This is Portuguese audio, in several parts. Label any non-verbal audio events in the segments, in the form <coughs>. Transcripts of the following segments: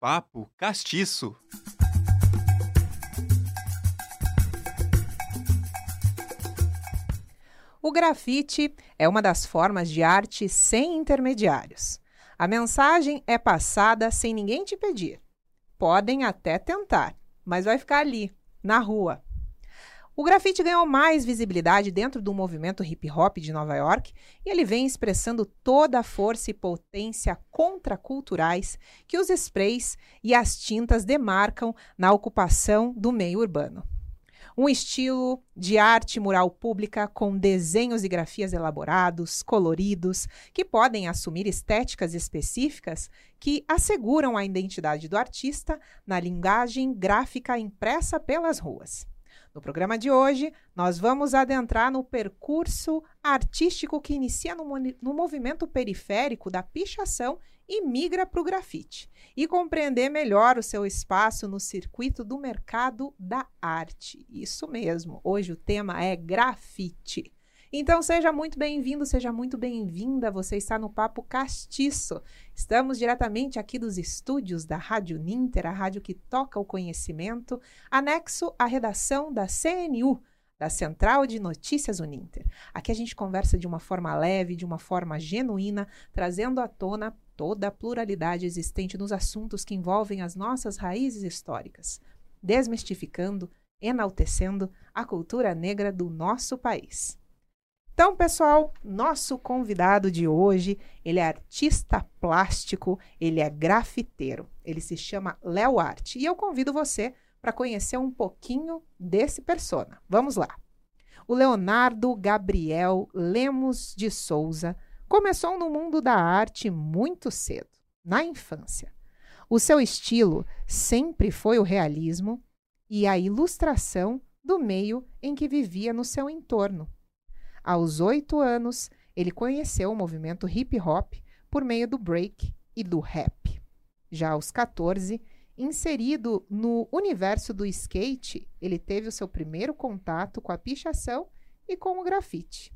Papo Castiço. O grafite é uma das formas de arte sem intermediários. A mensagem é passada sem ninguém te pedir. Podem até tentar, mas vai ficar ali, na rua. O grafite ganhou mais visibilidade dentro do movimento hip hop de Nova York e ele vem expressando toda a força e potência contraculturais que os sprays e as tintas demarcam na ocupação do meio urbano um estilo de arte mural pública com desenhos e grafias elaborados, coloridos, que podem assumir estéticas específicas que asseguram a identidade do artista na linguagem gráfica impressa pelas ruas. No programa de hoje, nós vamos adentrar no percurso artístico que inicia no, no movimento periférico da pichação e migra para o grafite, e compreender melhor o seu espaço no circuito do mercado da arte. Isso mesmo, hoje o tema é grafite. Então seja muito bem-vindo, seja muito bem-vinda. Você está no Papo Castiço. Estamos diretamente aqui dos estúdios da Rádio Ninter, a rádio que toca o conhecimento, anexo à redação da CNU, da Central de Notícias Uninter. Aqui a gente conversa de uma forma leve, de uma forma genuína, trazendo à tona toda a pluralidade existente nos assuntos que envolvem as nossas raízes históricas, desmistificando, enaltecendo a cultura negra do nosso país. Então, pessoal, nosso convidado de hoje, ele é artista plástico, ele é grafiteiro. Ele se chama Léo Arte e eu convido você para conhecer um pouquinho desse persona. Vamos lá. O Leonardo Gabriel Lemos de Souza começou no mundo da arte muito cedo, na infância. O seu estilo sempre foi o realismo e a ilustração do meio em que vivia no seu entorno. Aos oito anos, ele conheceu o movimento hip hop por meio do break e do rap. Já aos 14, inserido no universo do skate, ele teve o seu primeiro contato com a pichação e com o grafite.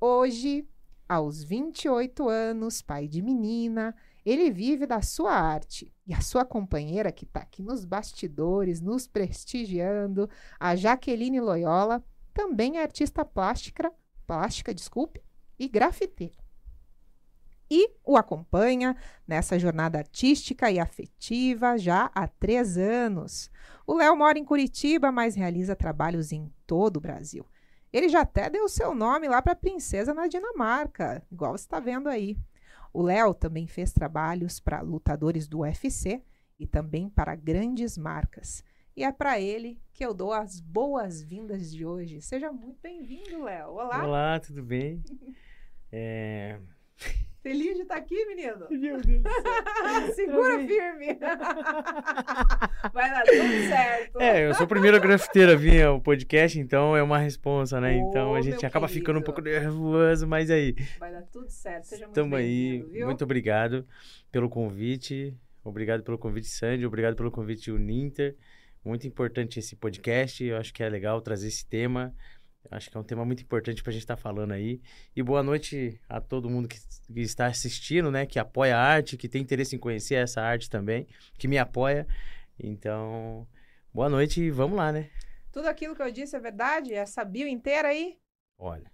Hoje, aos 28 anos, pai de menina, ele vive da sua arte. E a sua companheira, que está aqui nos bastidores, nos prestigiando, a Jaqueline Loyola, também é artista plástica plástica, desculpe, e grafiteiro. E o acompanha nessa jornada artística e afetiva já há três anos. O Léo mora em Curitiba, mas realiza trabalhos em todo o Brasil. Ele já até deu seu nome lá para a princesa na Dinamarca, igual você está vendo aí. O Léo também fez trabalhos para lutadores do UFC e também para grandes marcas. E é para ele que eu dou as boas-vindas de hoje. Seja muito bem-vindo, Léo. Olá. Olá, tudo bem? <laughs> é... Feliz de estar aqui, menino? <laughs> Meu Deus do céu. <laughs> Segura firme. Vai dar tudo certo. É, eu sou a primeira grafiteira a vir ao podcast, então é uma responsa, né? Ô, então a gente acaba querido. ficando um pouco nervoso, mas aí. Vai dar tudo certo. Seja muito aí. viu? Muito obrigado pelo convite. Obrigado pelo convite, Sandy. Obrigado pelo convite, Uninter. Muito importante esse podcast. Eu acho que é legal trazer esse tema. Eu acho que é um tema muito importante para a gente estar falando aí. E boa noite a todo mundo que, que está assistindo, né? Que apoia a arte, que tem interesse em conhecer essa arte também, que me apoia. Então, boa noite e vamos lá, né? Tudo aquilo que eu disse é verdade? Essa bio inteira aí? Olha,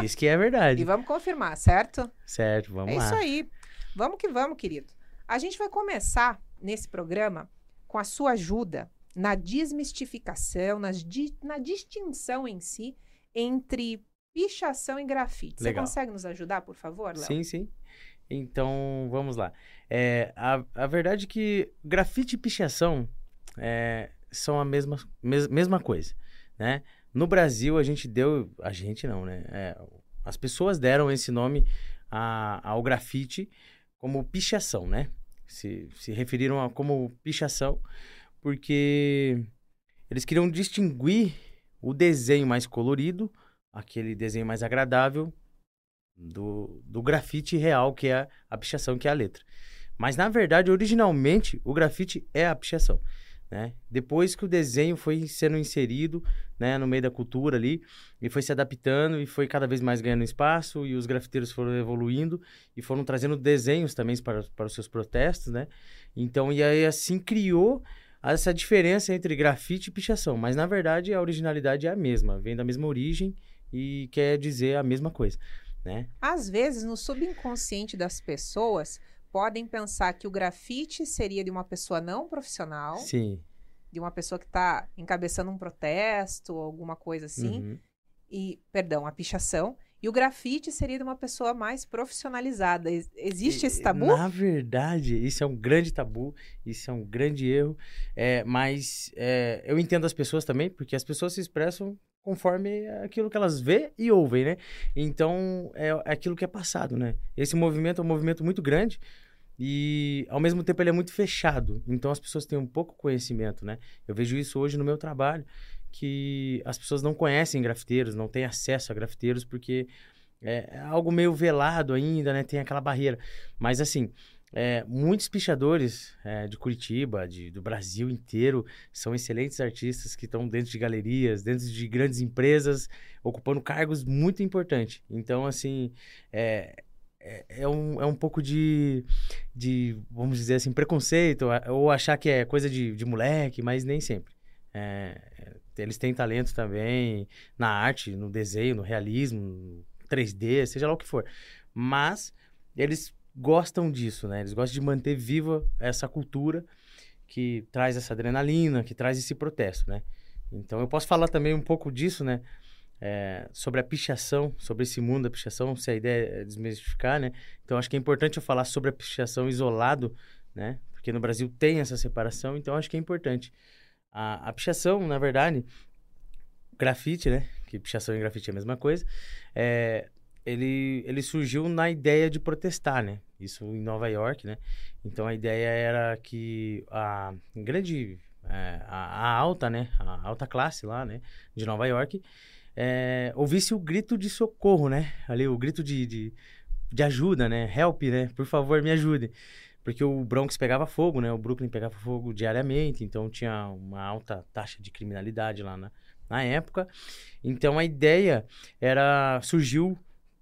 diz que é verdade. <laughs> E vamos confirmar, certo? Certo, vamos é lá. isso aí. Vamos que vamos, querido. A gente vai começar nesse programa com a sua ajuda na desmistificação, nas di- na distinção em si entre pichação e grafite. Você Legal. consegue nos ajudar, por favor, Léo? Sim, sim. Então, vamos lá. É, a, a verdade é que grafite e pichação é, são a mesma, mes- mesma coisa, né? No Brasil, a gente deu... A gente não, né? É, as pessoas deram esse nome a- ao grafite como pichação, né? Se, se referiram a como pichação porque eles queriam distinguir o desenho mais colorido, aquele desenho mais agradável, do, do grafite real, que é a pichação, que é a letra. Mas, na verdade, originalmente, o grafite é a pichação. Né? Depois que o desenho foi sendo inserido, né, no meio da cultura ali, e foi se adaptando e foi cada vez mais ganhando espaço e os grafiteiros foram evoluindo e foram trazendo desenhos também para, para os seus protestos, né? Então, e aí assim criou essa diferença entre grafite e pichação, mas na verdade a originalidade é a mesma, vem da mesma origem e quer dizer a mesma coisa, né? Às vezes, no subconsciente das pessoas, podem pensar que o grafite seria de uma pessoa não profissional. Sim. De uma pessoa que está encabeçando um protesto, alguma coisa assim. Uhum. E, perdão, a pichação. E o grafite seria de uma pessoa mais profissionalizada. Existe esse tabu? Na verdade, isso é um grande tabu, isso é um grande erro. É, mas é, eu entendo as pessoas também, porque as pessoas se expressam conforme aquilo que elas vê e ouvem, né? Então, é, é aquilo que é passado, né? Esse movimento é um movimento muito grande, e ao mesmo tempo ele é muito fechado. Então as pessoas têm um pouco conhecimento, né? Eu vejo isso hoje no meu trabalho, que as pessoas não conhecem grafiteiros, não têm acesso a grafiteiros porque é algo meio velado ainda, né? Tem aquela barreira. Mas assim, é, muitos pichadores é, de Curitiba, de, do Brasil inteiro, são excelentes artistas que estão dentro de galerias, dentro de grandes empresas, ocupando cargos muito importantes. Então, assim, é, é, é, um, é um pouco de, de, vamos dizer assim, preconceito, ou achar que é coisa de, de moleque, mas nem sempre. É, eles têm talento também na arte, no desenho, no realismo, no 3D, seja lá o que for. Mas eles gostam disso, né? Eles gostam de manter viva essa cultura que traz essa adrenalina, que traz esse protesto, né? Então eu posso falar também um pouco disso, né? É, sobre a pichação, sobre esse mundo da pichação, se a ideia é desmistificar, né? Então, acho que é importante eu falar sobre a pichação isolado, né? Porque no Brasil tem essa separação, então acho que é importante. A, a pichação, na verdade, grafite, né? Que pichação e grafite é a mesma coisa. É, ele, ele surgiu na ideia de protestar, né? Isso em Nova York, né? Então, a ideia era que a grande... É, a, a alta, né? A alta classe lá, né? De Nova York é, ouvisse o grito de socorro, né? Ali, o grito de, de, de, ajuda, né? Help, né? Por favor, me ajude. Porque o Bronx pegava fogo, né? O Brooklyn pegava fogo diariamente, então tinha uma alta taxa de criminalidade lá na, na época. Então a ideia era, surgiu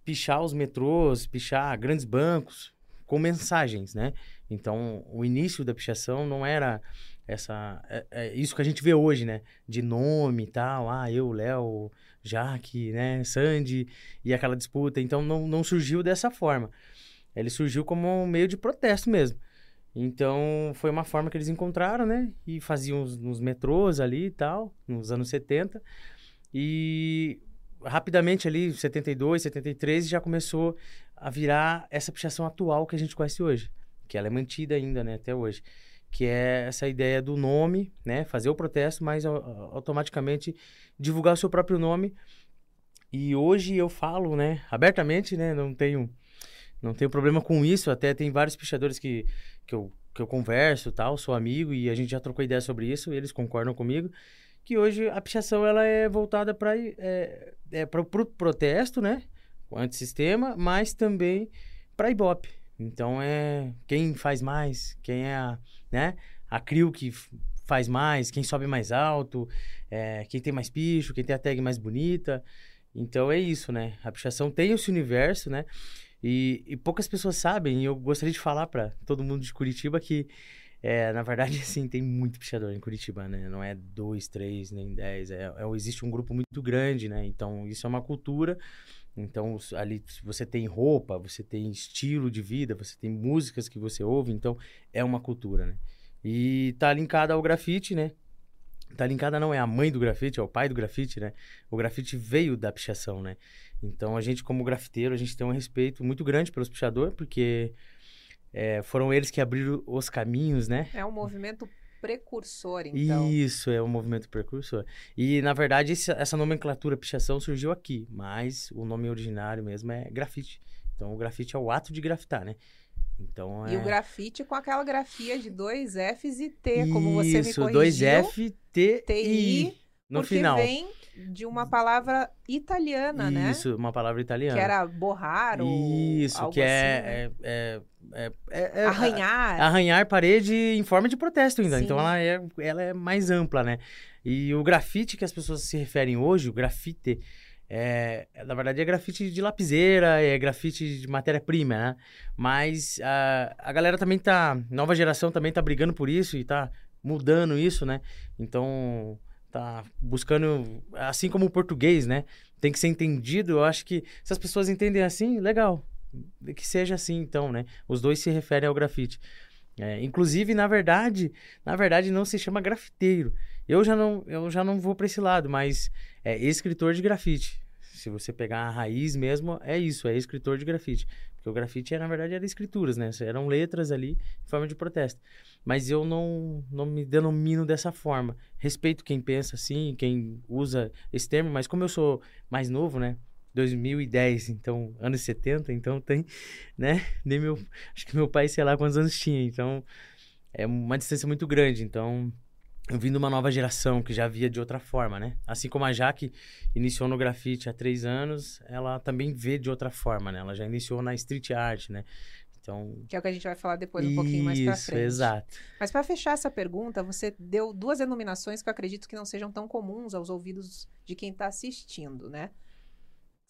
pichar os metrôs, pichar grandes bancos com mensagens, né? Então o início da pichação não era essa é, é isso que a gente vê hoje, né? De nome e tal, ah, eu, Léo, Jaque, né, Sandy, e aquela disputa. Então não, não surgiu dessa forma. Ele surgiu como um meio de protesto mesmo. Então foi uma forma que eles encontraram, né? E faziam nos, nos metrôs ali e tal, nos anos 70. E rapidamente ali, 72, 73, já começou a virar essa pichação atual que a gente conhece hoje. Que ela é mantida ainda, né, até hoje que é essa ideia do nome, né? Fazer o protesto, mas automaticamente divulgar o seu próprio nome. E hoje eu falo, né, abertamente, né? Não tenho, não tenho problema com isso. Até tem vários pichadores que, que, eu, que eu converso tal, sou amigo e a gente já trocou ideia sobre isso, eles concordam comigo. Que hoje a pichação ela é voltada para é, é para o pro protesto, né? O antissistema, mas também para Ibope. Então é quem faz mais, quem é a, né? A CRIO que faz mais, quem sobe mais alto, é, quem tem mais picho, quem tem a tag mais bonita. Então é isso, né? A pichação tem esse universo, né? E, e poucas pessoas sabem, e eu gostaria de falar para todo mundo de Curitiba que, é, na verdade, <laughs> assim, tem muito pichador em Curitiba, né? Não é dois, três, nem dez. É, é, existe um grupo muito grande, né? Então, isso é uma cultura. Então, ali você tem roupa, você tem estilo de vida, você tem músicas que você ouve, então é uma cultura, né? E tá linkada ao grafite, né? Tá linkada não é a mãe do grafite, é o pai do grafite, né? O grafite veio da pichação, né? Então a gente como grafiteiro, a gente tem um respeito muito grande pelos pichadores, porque é, foram eles que abriram os caminhos, né? É um movimento precursor, então. Isso, é um movimento precursor. E, na verdade, esse, essa nomenclatura pichação surgiu aqui, mas o nome originário mesmo é grafite. Então, o grafite é o ato de grafitar, né? Então, é... E o grafite com aquela grafia de dois Fs e T, como você me corrigiu. Isso, dois F, T, T, I no final. vem de uma palavra italiana, né? Isso, uma palavra italiana. Que era borrar ou Isso, algo que assim, é, né? é, é, é- é- é- Arranhar. arranhar parede em forma de protesto ainda. Sim. Então ela é, ela é mais ampla, né? E o grafite que as pessoas se referem hoje, o grafite, é, é, na verdade é grafite de lapiseira, é grafite de matéria-prima, né? Mas a, a galera também tá, nova geração também tá brigando por isso e tá mudando isso, né? Então tá buscando, assim como o português, né? Tem que ser entendido. Eu acho que se as pessoas entendem assim, legal. Que seja assim, então, né? Os dois se referem ao grafite. É, inclusive, na verdade, na verdade não se chama grafiteiro. Eu já não, eu já não vou para esse lado, mas é escritor de grafite. Se você pegar a raiz mesmo, é isso, é escritor de grafite. Porque o grafite, na verdade, era escrituras, né? Eram letras ali em forma de protesto. Mas eu não, não me denomino dessa forma. Respeito quem pensa assim, quem usa esse termo, mas como eu sou mais novo, né? 2010, então, anos 70, então tem, né? Nem meu, acho que meu pai, sei lá quantos anos tinha, então é uma distância muito grande, então de uma nova geração que já via de outra forma, né? Assim como a Jaque iniciou no grafite há três anos, ela também vê de outra forma, né? Ela já iniciou na street art, né? Então, Que é o que a gente vai falar depois um pouquinho mais pra isso, frente. exato. Mas para fechar essa pergunta, você deu duas denominações que eu acredito que não sejam tão comuns aos ouvidos de quem está assistindo, né?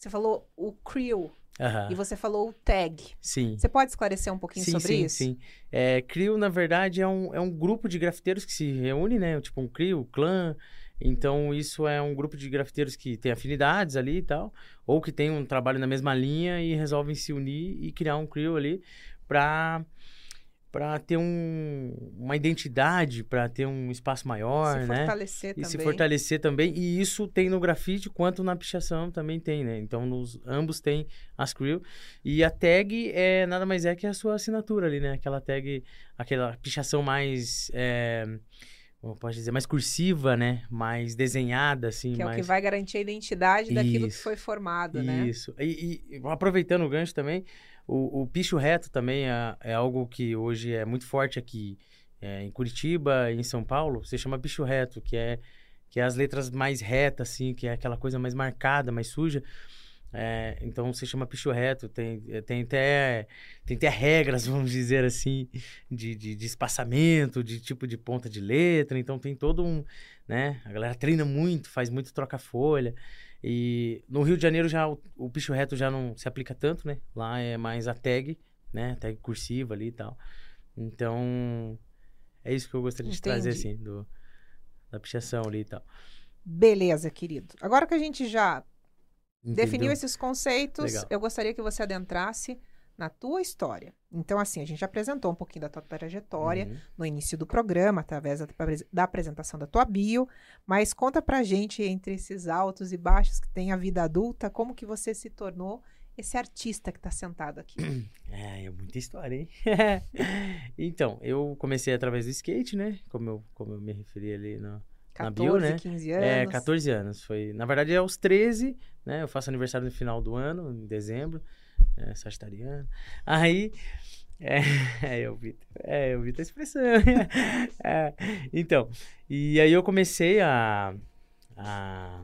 Você falou o creel Aham. e você falou o tag. Sim. Você pode esclarecer um pouquinho sim, sobre sim, isso? Sim, é, CRIO, na verdade, é um, é um grupo de grafiteiros que se reúne, né? Tipo um CRIO, clã. Então, isso é um grupo de grafiteiros que tem afinidades ali e tal. Ou que tem um trabalho na mesma linha e resolvem se unir e criar um CRIO ali pra, pra ter um, uma identidade, pra ter um espaço maior, se né? fortalecer E também. se fortalecer também. E isso tem no grafite quanto na pichação também tem, né? Então, nos, ambos tem as crew. E a tag é nada mais é que a sua assinatura ali, né? Aquela tag, aquela pichação mais. É, como posso dizer? Mais cursiva, né? Mais desenhada, assim. Que é mais... o que vai garantir a identidade daquilo que Isso. foi formado, né? Isso. E, e aproveitando o gancho também, o, o picho reto também é, é algo que hoje é muito forte aqui é, em Curitiba em São Paulo. Se chama picho reto, que é, que é as letras mais retas, assim, que é aquela coisa mais marcada, mais suja. É, então se chama picho reto, tem, tem, até, tem até regras, <laughs> vamos dizer assim, de, de, de espaçamento, de tipo de ponta de letra, então tem todo um, né, a galera treina muito, faz muito troca-folha, e no Rio de Janeiro já o, o picho reto já não se aplica tanto, né, lá é mais a tag, né, tag cursiva ali e tal, então é isso que eu gostaria de trazer, assim, do, da pichação ali e tal. Beleza, querido. Agora que a gente já definiu Entendeu? esses conceitos, Legal. eu gostaria que você adentrasse na tua história. Então, assim, a gente apresentou um pouquinho da tua trajetória Uhum. no início do programa, através da, da apresentação da tua bio, mas conta pra gente, entre esses altos e baixos que tem a vida adulta, como que você se tornou esse artista que tá sentado aqui. <clears throat> É, é muita história, hein? <laughs> então, eu comecei através do skate, né? Como eu, como eu me referi ali no, 14, bio, né? 15 anos. É, 14 anos. Foi, na verdade, é aos 13, né? Eu faço aniversário no final do ano, em dezembro. É, sagitariano. Aí. É, <laughs> é, eu vi, é, eu vi tua expressão. <laughs> É, então, e aí eu comecei a. a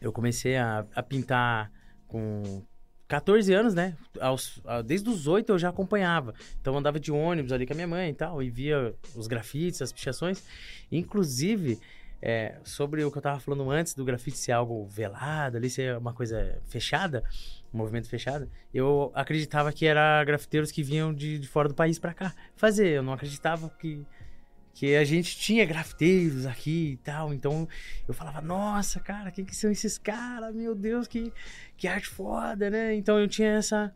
eu comecei a, a pintar com 14 anos, né? Aos, a- desde os 8 eu já acompanhava. Então andava de ônibus ali com a minha mãe e tal, e via os grafites, as pichações. Inclusive, é, sobre o que eu tava falando antes do grafite ser algo velado, ali ser uma coisa fechada, um movimento fechado, eu acreditava que era grafiteiros que vinham de, de fora do país pra cá fazer. Eu não acreditava que, que a gente tinha grafiteiros aqui e tal. Então eu falava, nossa, cara, quem que são esses caras? Meu Deus, que, que arte foda, né? Então eu tinha essa,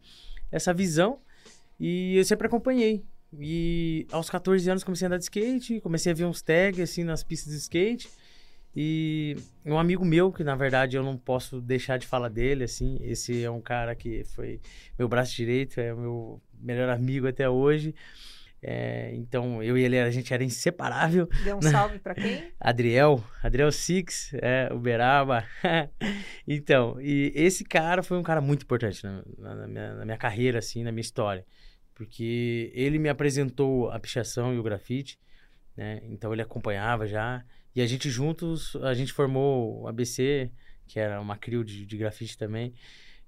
essa visão e eu sempre acompanhei. E aos 14 anos comecei a andar de skate, comecei a ver uns tags assim nas pistas de skate. E um amigo meu, que na verdade eu não posso deixar de falar dele, assim, esse é um cara que foi meu braço direito, é o meu melhor amigo até hoje. É, então eu e ele, a gente era inseparável. Dê um salve pra quem? <laughs> Adriel, Adriel Six, é, Uberaba. <laughs> então, e esse cara foi um cara muito importante na, na- na minha, na minha carreira, assim, na minha história. Porque ele me apresentou a pichação e o grafite. né? Então ele acompanhava já. E a gente juntos, a gente formou o ABC, que era uma crio de, de grafite também,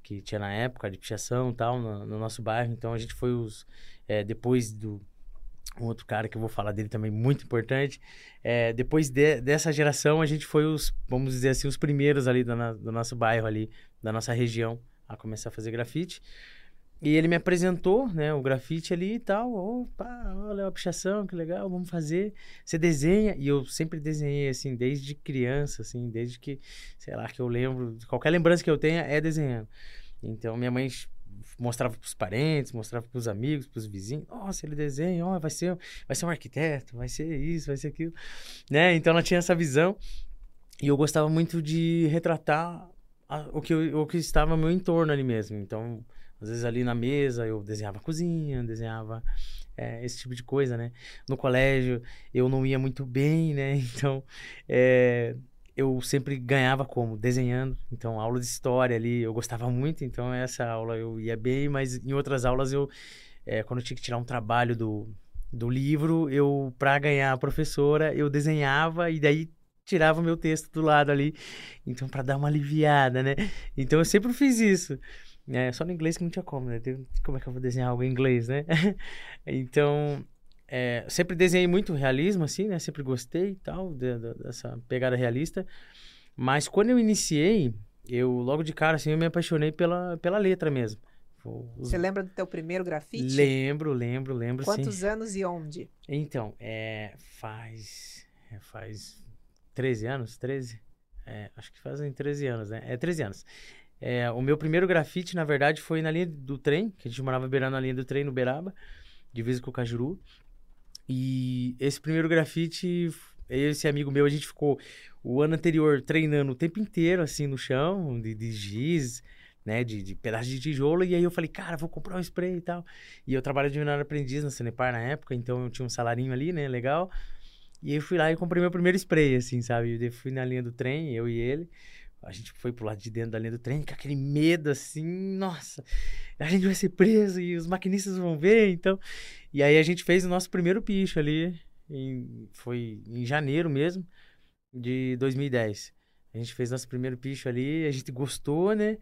que tinha na época, de pichação e tal, no, no, nosso bairro. Então a gente foi os. É, depois do. Um outro cara que eu vou falar dele também, muito importante. É, depois de, dessa geração, a gente foi os, vamos dizer assim, os primeiros ali do, do nosso bairro ali, da nossa região, a começar a fazer grafite. E ele me apresentou, né, o grafite ali e tal. Opa, olha a pichação, que legal, vamos fazer. Você desenha, e eu sempre desenhei, assim, desde criança, assim, desde que, sei lá, que eu lembro, qualquer lembrança que eu tenha é desenhando. Então, minha mãe mostrava para os parentes, mostrava para os amigos, para os vizinhos. Nossa, ele desenha, ó, vai ser, vai ser um arquiteto, vai ser isso, vai ser aquilo, né? Então, ela tinha essa visão. E eu gostava muito de retratar a, o, que, o que estava ao meu entorno ali mesmo. Então, às vezes ali na mesa eu desenhava a cozinha, desenhava é, esse tipo de coisa, né? No colégio eu não ia muito bem, né? <laughs> Então é, eu sempre ganhava como? Desenhando. Então aula de história ali eu gostava muito, então essa aula eu ia bem, mas em outras aulas eu, é, quando eu tinha que tirar um trabalho do, do livro, eu, para ganhar a professora, eu desenhava e daí tirava o meu texto do lado ali. Então, para dar uma aliviada, né? Então eu sempre fiz isso. É, só no inglês que não tinha como, né? Como é que eu vou desenhar algo em inglês, né? <laughs> então, é, sempre desenhei muito realismo, assim, né? Sempre gostei e tal, de, de, dessa pegada realista. Mas quando eu iniciei, eu logo de cara, assim, eu me apaixonei pela, pela letra mesmo. Você lembra do teu primeiro grafite? Lembro, lembro, lembro, Quantos sim. anos e onde? Então, é, faz... É, faz 13 anos, 13? É, acho que fazem 13 anos, né? É 13 anos. É, o meu primeiro grafite, na verdade, foi na linha do trem, que a gente morava beirando a linha do trem no Beraba, divisa com o Cajuru. E esse primeiro grafite, esse amigo meu, a gente ficou o ano anterior treinando o tempo inteiro, assim, no chão, de, de giz, né, de, de pedaço de tijolo. E aí eu falei, cara, vou comprar um spray e tal. E eu trabalho de menor aprendiz na Cenepar na época, então eu tinha um salarinho ali, né, legal. E aí eu fui lá e comprei meu primeiro spray, assim, sabe? Eu fui na linha do trem, eu e ele. A gente foi pro lado de dentro da linha do trem com aquele medo assim, nossa, a gente vai ser preso e os maquinistas vão ver, então. E aí a gente fez o nosso primeiro picho ali, em, foi em janeiro mesmo, de 2010. A gente fez nosso primeiro picho ali, a gente gostou, né?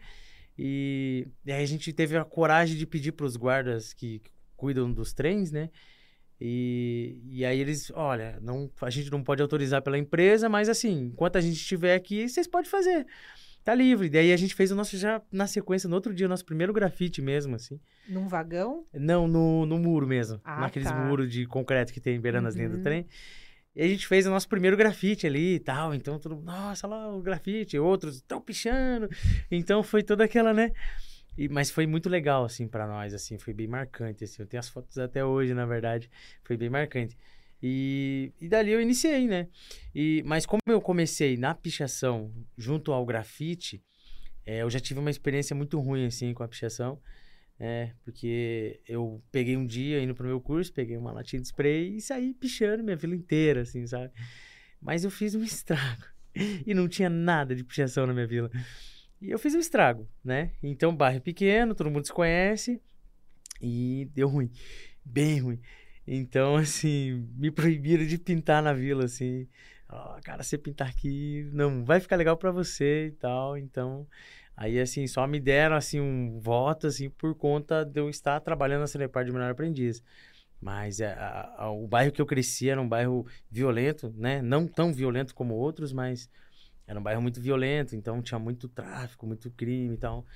E, e aí a gente teve a coragem de pedir para os guardas que cuidam dos trens, né? E, e aí eles, olha, não, a gente não pode autorizar pela empresa, mas assim, enquanto a gente estiver aqui, vocês podem fazer. Tá livre. Daí a gente fez o nosso já na sequência, no outro dia, o nosso primeiro grafite mesmo, assim. Num vagão? Não, no, no muro mesmo. Ah, naqueles tá. muros de concreto que tem beirando as linhas do Uhum. trem. E a gente fez o nosso primeiro grafite ali e tal. Então, todo mundo, nossa, lá o grafite. Outros estão pichando. Então, foi toda aquela, né? E, mas foi muito legal, assim, pra nós, assim. Foi bem marcante, assim. Eu tenho as fotos até hoje, na verdade. Foi bem marcante. E, e dali eu iniciei, né? E, mas como eu comecei na pichação junto ao grafite, é, eu já tive uma experiência muito ruim, assim, com a pichação. É, porque eu peguei um dia indo pro meu curso, peguei uma latinha de spray e saí pichando minha vila inteira, assim, sabe? Mas eu fiz um <laughs> estrago. E não tinha nada de pichação na minha vila. E eu fiz um estrago, né? Então, bairro pequeno, todo mundo se conhece. E deu ruim. Bem ruim. Então, <laughs> assim, me proibiram de pintar na vila, assim. Ó, cara, você pintar aqui não vai ficar legal pra você e tal. Então, aí, assim, só me deram, assim, um voto, assim, por conta de eu estar trabalhando na Celepar de Menor Aprendiz. Mas é, a- a- o bairro que eu cresci era um bairro violento, né? Não tão violento como outros, mas era um bairro muito violento, então tinha muito tráfico, muito crime e tal.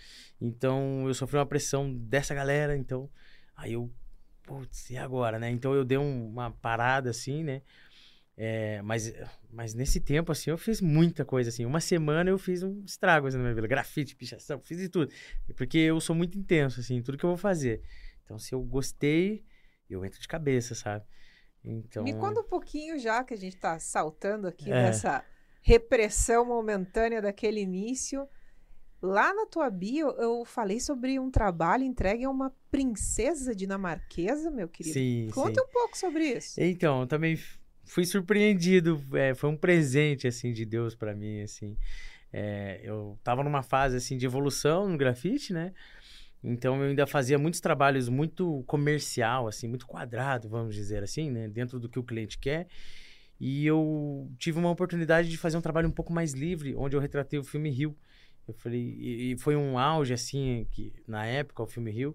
Então eu sofri uma pressão dessa galera, então aí eu, putz, e agora, né? Então eu dei um- uma parada assim, né? É, mas, mas nesse tempo, assim, eu fiz muita coisa, assim. Uma semana eu fiz um estrago assim, na minha vida. Grafite, pichação, fiz de tudo. Porque eu sou muito intenso, assim, em tudo que eu vou fazer. Então, se eu gostei, eu entro de cabeça, sabe? Então... Me conta um pouquinho já que a gente está saltando aqui É. nessa repressão momentânea daquele início. Lá na tua bio, eu falei sobre um trabalho entregue a uma princesa dinamarquesa, meu querido. Sim, Conta sim. um pouco sobre isso. Então, eu também fui surpreendido. é, foi um presente, assim, de Deus pra mim, assim. É, eu tava numa fase, assim, de evolução no grafite, né? Então eu ainda fazia muitos trabalhos muito comercial, assim, muito quadrado, vamos dizer assim, né? Dentro do que o cliente quer. E eu tive uma oportunidade de fazer um trabalho um pouco mais livre, onde eu retratei o filme Rio. Eu falei, e, e foi um auge, assim, que na época, o filme Rio,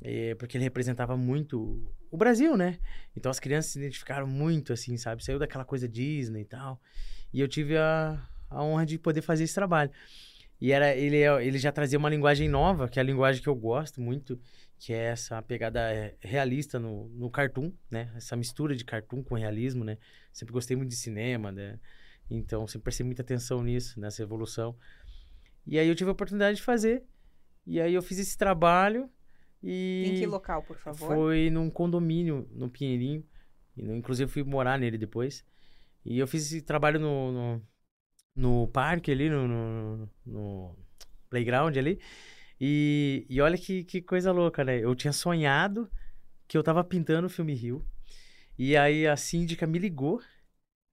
é, porque ele representava muito o Brasil, né? Então as crianças se identificaram muito, assim, sabe? Saiu daquela coisa Disney e tal. E eu tive a, a honra de poder fazer esse trabalho. E era, ele, ele já trazia uma linguagem nova, que é a linguagem que eu gosto muito, que é essa pegada é, realista no, no cartoon, né? Essa mistura de cartoon com realismo, né? Sempre gostei muito de cinema, né? Então, sempre prestei muita atenção nisso, nessa evolução. E aí eu tive a oportunidade de fazer. E aí eu fiz esse trabalho e... Em que local, por favor? Foi num condomínio, no Pinheirinho. Inclusive, fui morar nele depois. E eu fiz esse trabalho no, no no parque ali, no, no, no playground ali. E, e olha que, que coisa louca, né? Eu tinha sonhado que eu tava pintando o filme Rio. E aí a síndica me ligou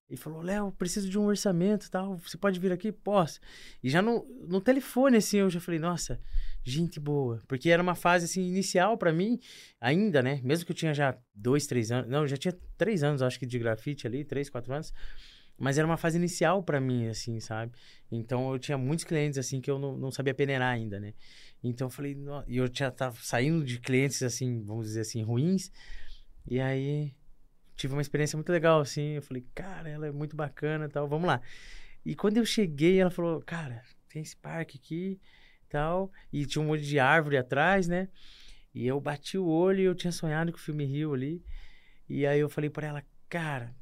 e falou: Léo, preciso de um orçamento tal. Você pode vir aqui? Posso. E já no, no telefone, assim, eu já falei: Nossa, gente boa. Porque era uma fase, assim, inicial para mim, ainda, né? Mesmo que eu tinha já dois, três anos. Não, já tinha três anos, acho que, de grafite ali, três, quatro anos. Mas era uma fase inicial para mim, assim, sabe? Então eu tinha muitos clientes, assim, que eu não, não sabia peneirar ainda, né? Então eu falei, e eu já tava saindo de clientes, assim, vamos dizer assim, ruins. E aí tive uma experiência muito legal, assim. Eu falei, cara, ela é muito bacana tal, vamos lá. E quando eu cheguei, ela falou, cara, tem esse parque aqui tal. E tinha um monte de árvore atrás, né? E eu bati o olho e eu tinha sonhado com o filme Rio ali. E aí eu falei para ela, cara,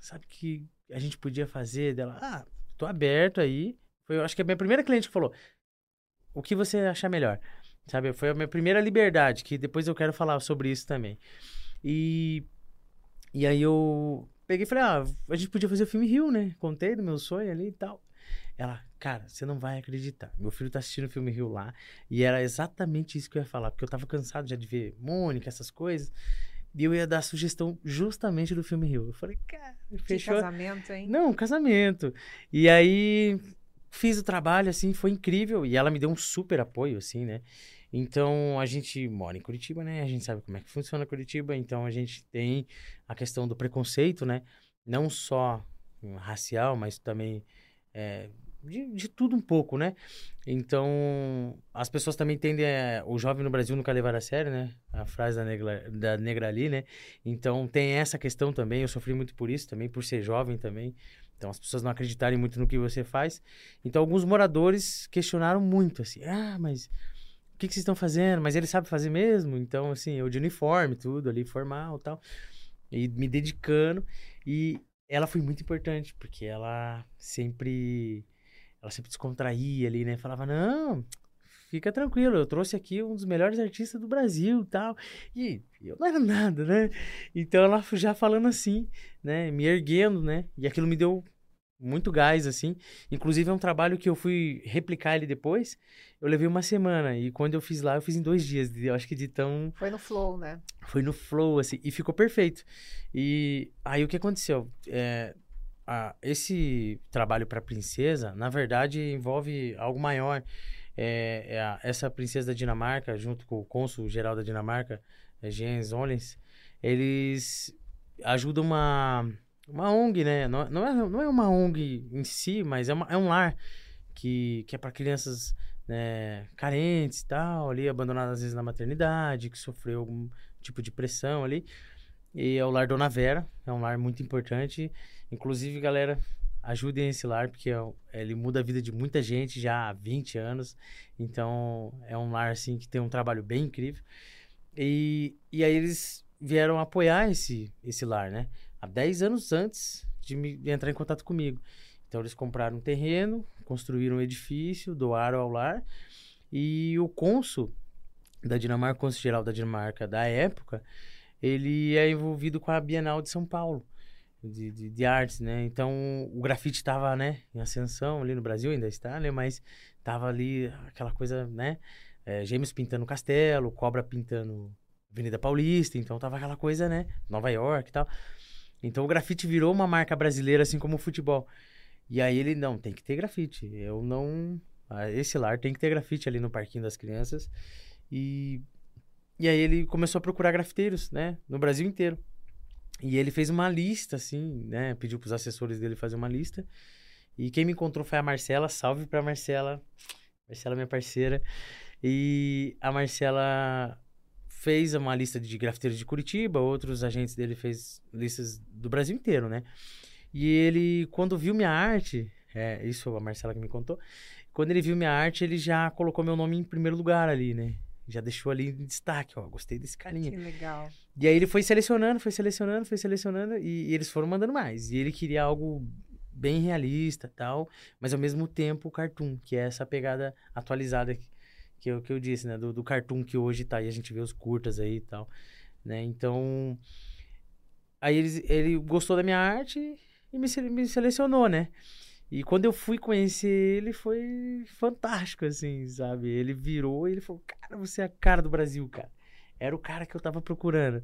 sabe que a gente podia fazer dela, ah, tô aberto aí. Foi, eu acho que a minha primeira cliente que falou, o que você achar melhor? Sabe, foi a minha primeira liberdade, que depois eu quero falar sobre isso também. E, e aí eu peguei e falei, ah, a gente podia fazer o filme Rio, né? Contei do meu sonho ali e tal. Ela, cara, você não vai acreditar. Meu filho tá assistindo o filme Rio lá. E era exatamente isso que eu ia falar. Porque eu tava cansado já de ver Mônica, essas coisas. E eu ia dar sugestão justamente do filme Rio. Eu falei, cara, fechou. Que casamento, hein? Não, casamento. E aí fiz o trabalho, assim, foi incrível. E ela me deu um super apoio, assim, né? Então, a gente mora em Curitiba, né? A gente sabe como é que funciona Curitiba. Então, a gente tem a questão do preconceito, né? Não só racial, mas também é, de, de tudo um pouco, né? Então, as pessoas também tendem a, o jovem no Brasil nunca levar a sério, né? A frase da negra, da negra ali, né? Então, tem essa questão também, eu sofri muito por isso também, por ser jovem também. Então, as pessoas não acreditarem muito no que você faz. Então, alguns moradores questionaram muito, assim, ah, mas o que, que vocês estão fazendo? Mas ele sabe fazer mesmo? Então, assim, eu de uniforme, tudo ali, formal tal. E me dedicando. E ela foi muito importante, porque ela sempre ela sempre descontraía ali, né? Falava, não, fica tranquilo, eu trouxe aqui um dos melhores artistas do Brasil e tal. E eu não era nada, né? Então ela já falando assim, né? Me erguendo, né? E aquilo me deu muito gás, assim. Inclusive é um trabalho que eu fui replicar ele depois. Eu levei uma semana. E quando eu fiz lá, eu fiz em dois dias. Eu acho que de tão. Foi no flow, né? Foi no flow, assim. E ficou perfeito. E aí o que aconteceu? É, a, esse trabalho para princesa, na verdade, envolve algo maior. É, é a, essa princesa da Dinamarca, junto com o cônsul geral da Dinamarca, é, Jens Ollens, eles ajudam uma, uma ONG, né? Não, não, é, não é uma ONG em si, mas é, uma, é um lar que, que é para crianças né, carentes e tal, ali abandonadas às vezes na maternidade, que sofreu algum tipo de pressão ali. E é o lar Dona Vera, é um lar muito importante. Inclusive, galera, ajudem esse lar, porque é ele muda a vida de muita gente já há 20 anos. Então, é um lar, assim, que tem um trabalho bem incrível. E, e aí eles vieram apoiar esse, esse lar, né? Há 10 anos antes de, me, de entrar em contato comigo. Então, eles compraram um terreno, construíram um edifício, doaram ao lar. E o cônsul da Dinamarca, cônsul geral da Dinamarca da época, ele é envolvido com a Bienal de São Paulo de, de, de, artes, né? Então o grafite estava, né, em ascensão ali no Brasil, ainda está, né? Mas tava ali aquela coisa, né? É, gêmeos pintando castelo, cobra pintando Avenida Paulista, então tava aquela coisa, né? Nova York e tal. Então o grafite virou uma marca brasileira, assim como o futebol. E aí ele, não, tem que ter grafite. Eu não. Ah, esse lar tem que ter grafite ali no Parquinho das Crianças. E, e aí ele começou a procurar grafiteiros, né? No Brasil inteiro. E ele fez uma lista, assim, né? Pediu pros assessores dele fazer uma lista. E quem me encontrou foi a Marcela. Salve pra Marcela. Marcela, minha parceira. E a Marcela fez uma lista de grafiteiros de Curitiba, outros agentes dele fez listas do Brasil inteiro, né? E ele, quando viu minha arte, é, isso a Marcela que me contou, quando ele viu minha arte, ele já colocou meu nome em primeiro lugar ali, né? Já deixou ali em destaque, ó, gostei desse carinha. Que legal. E aí ele foi selecionando, foi selecionando, foi selecionando, e, e eles foram mandando mais. E ele queria algo bem realista tal, mas ao mesmo tempo cartoon, que é essa pegada atualizada que, que, eu, que eu disse, né? Do, do cartoon que hoje tá aí, a gente vê os curtas aí e tal, né? Então, aí ele, ele gostou da minha arte e me, me selecionou, né? E quando eu fui conhecer ele, foi fantástico, assim, sabe? Ele virou e ele falou, cara, você é a cara do Brasil, cara. Era o cara que eu tava procurando.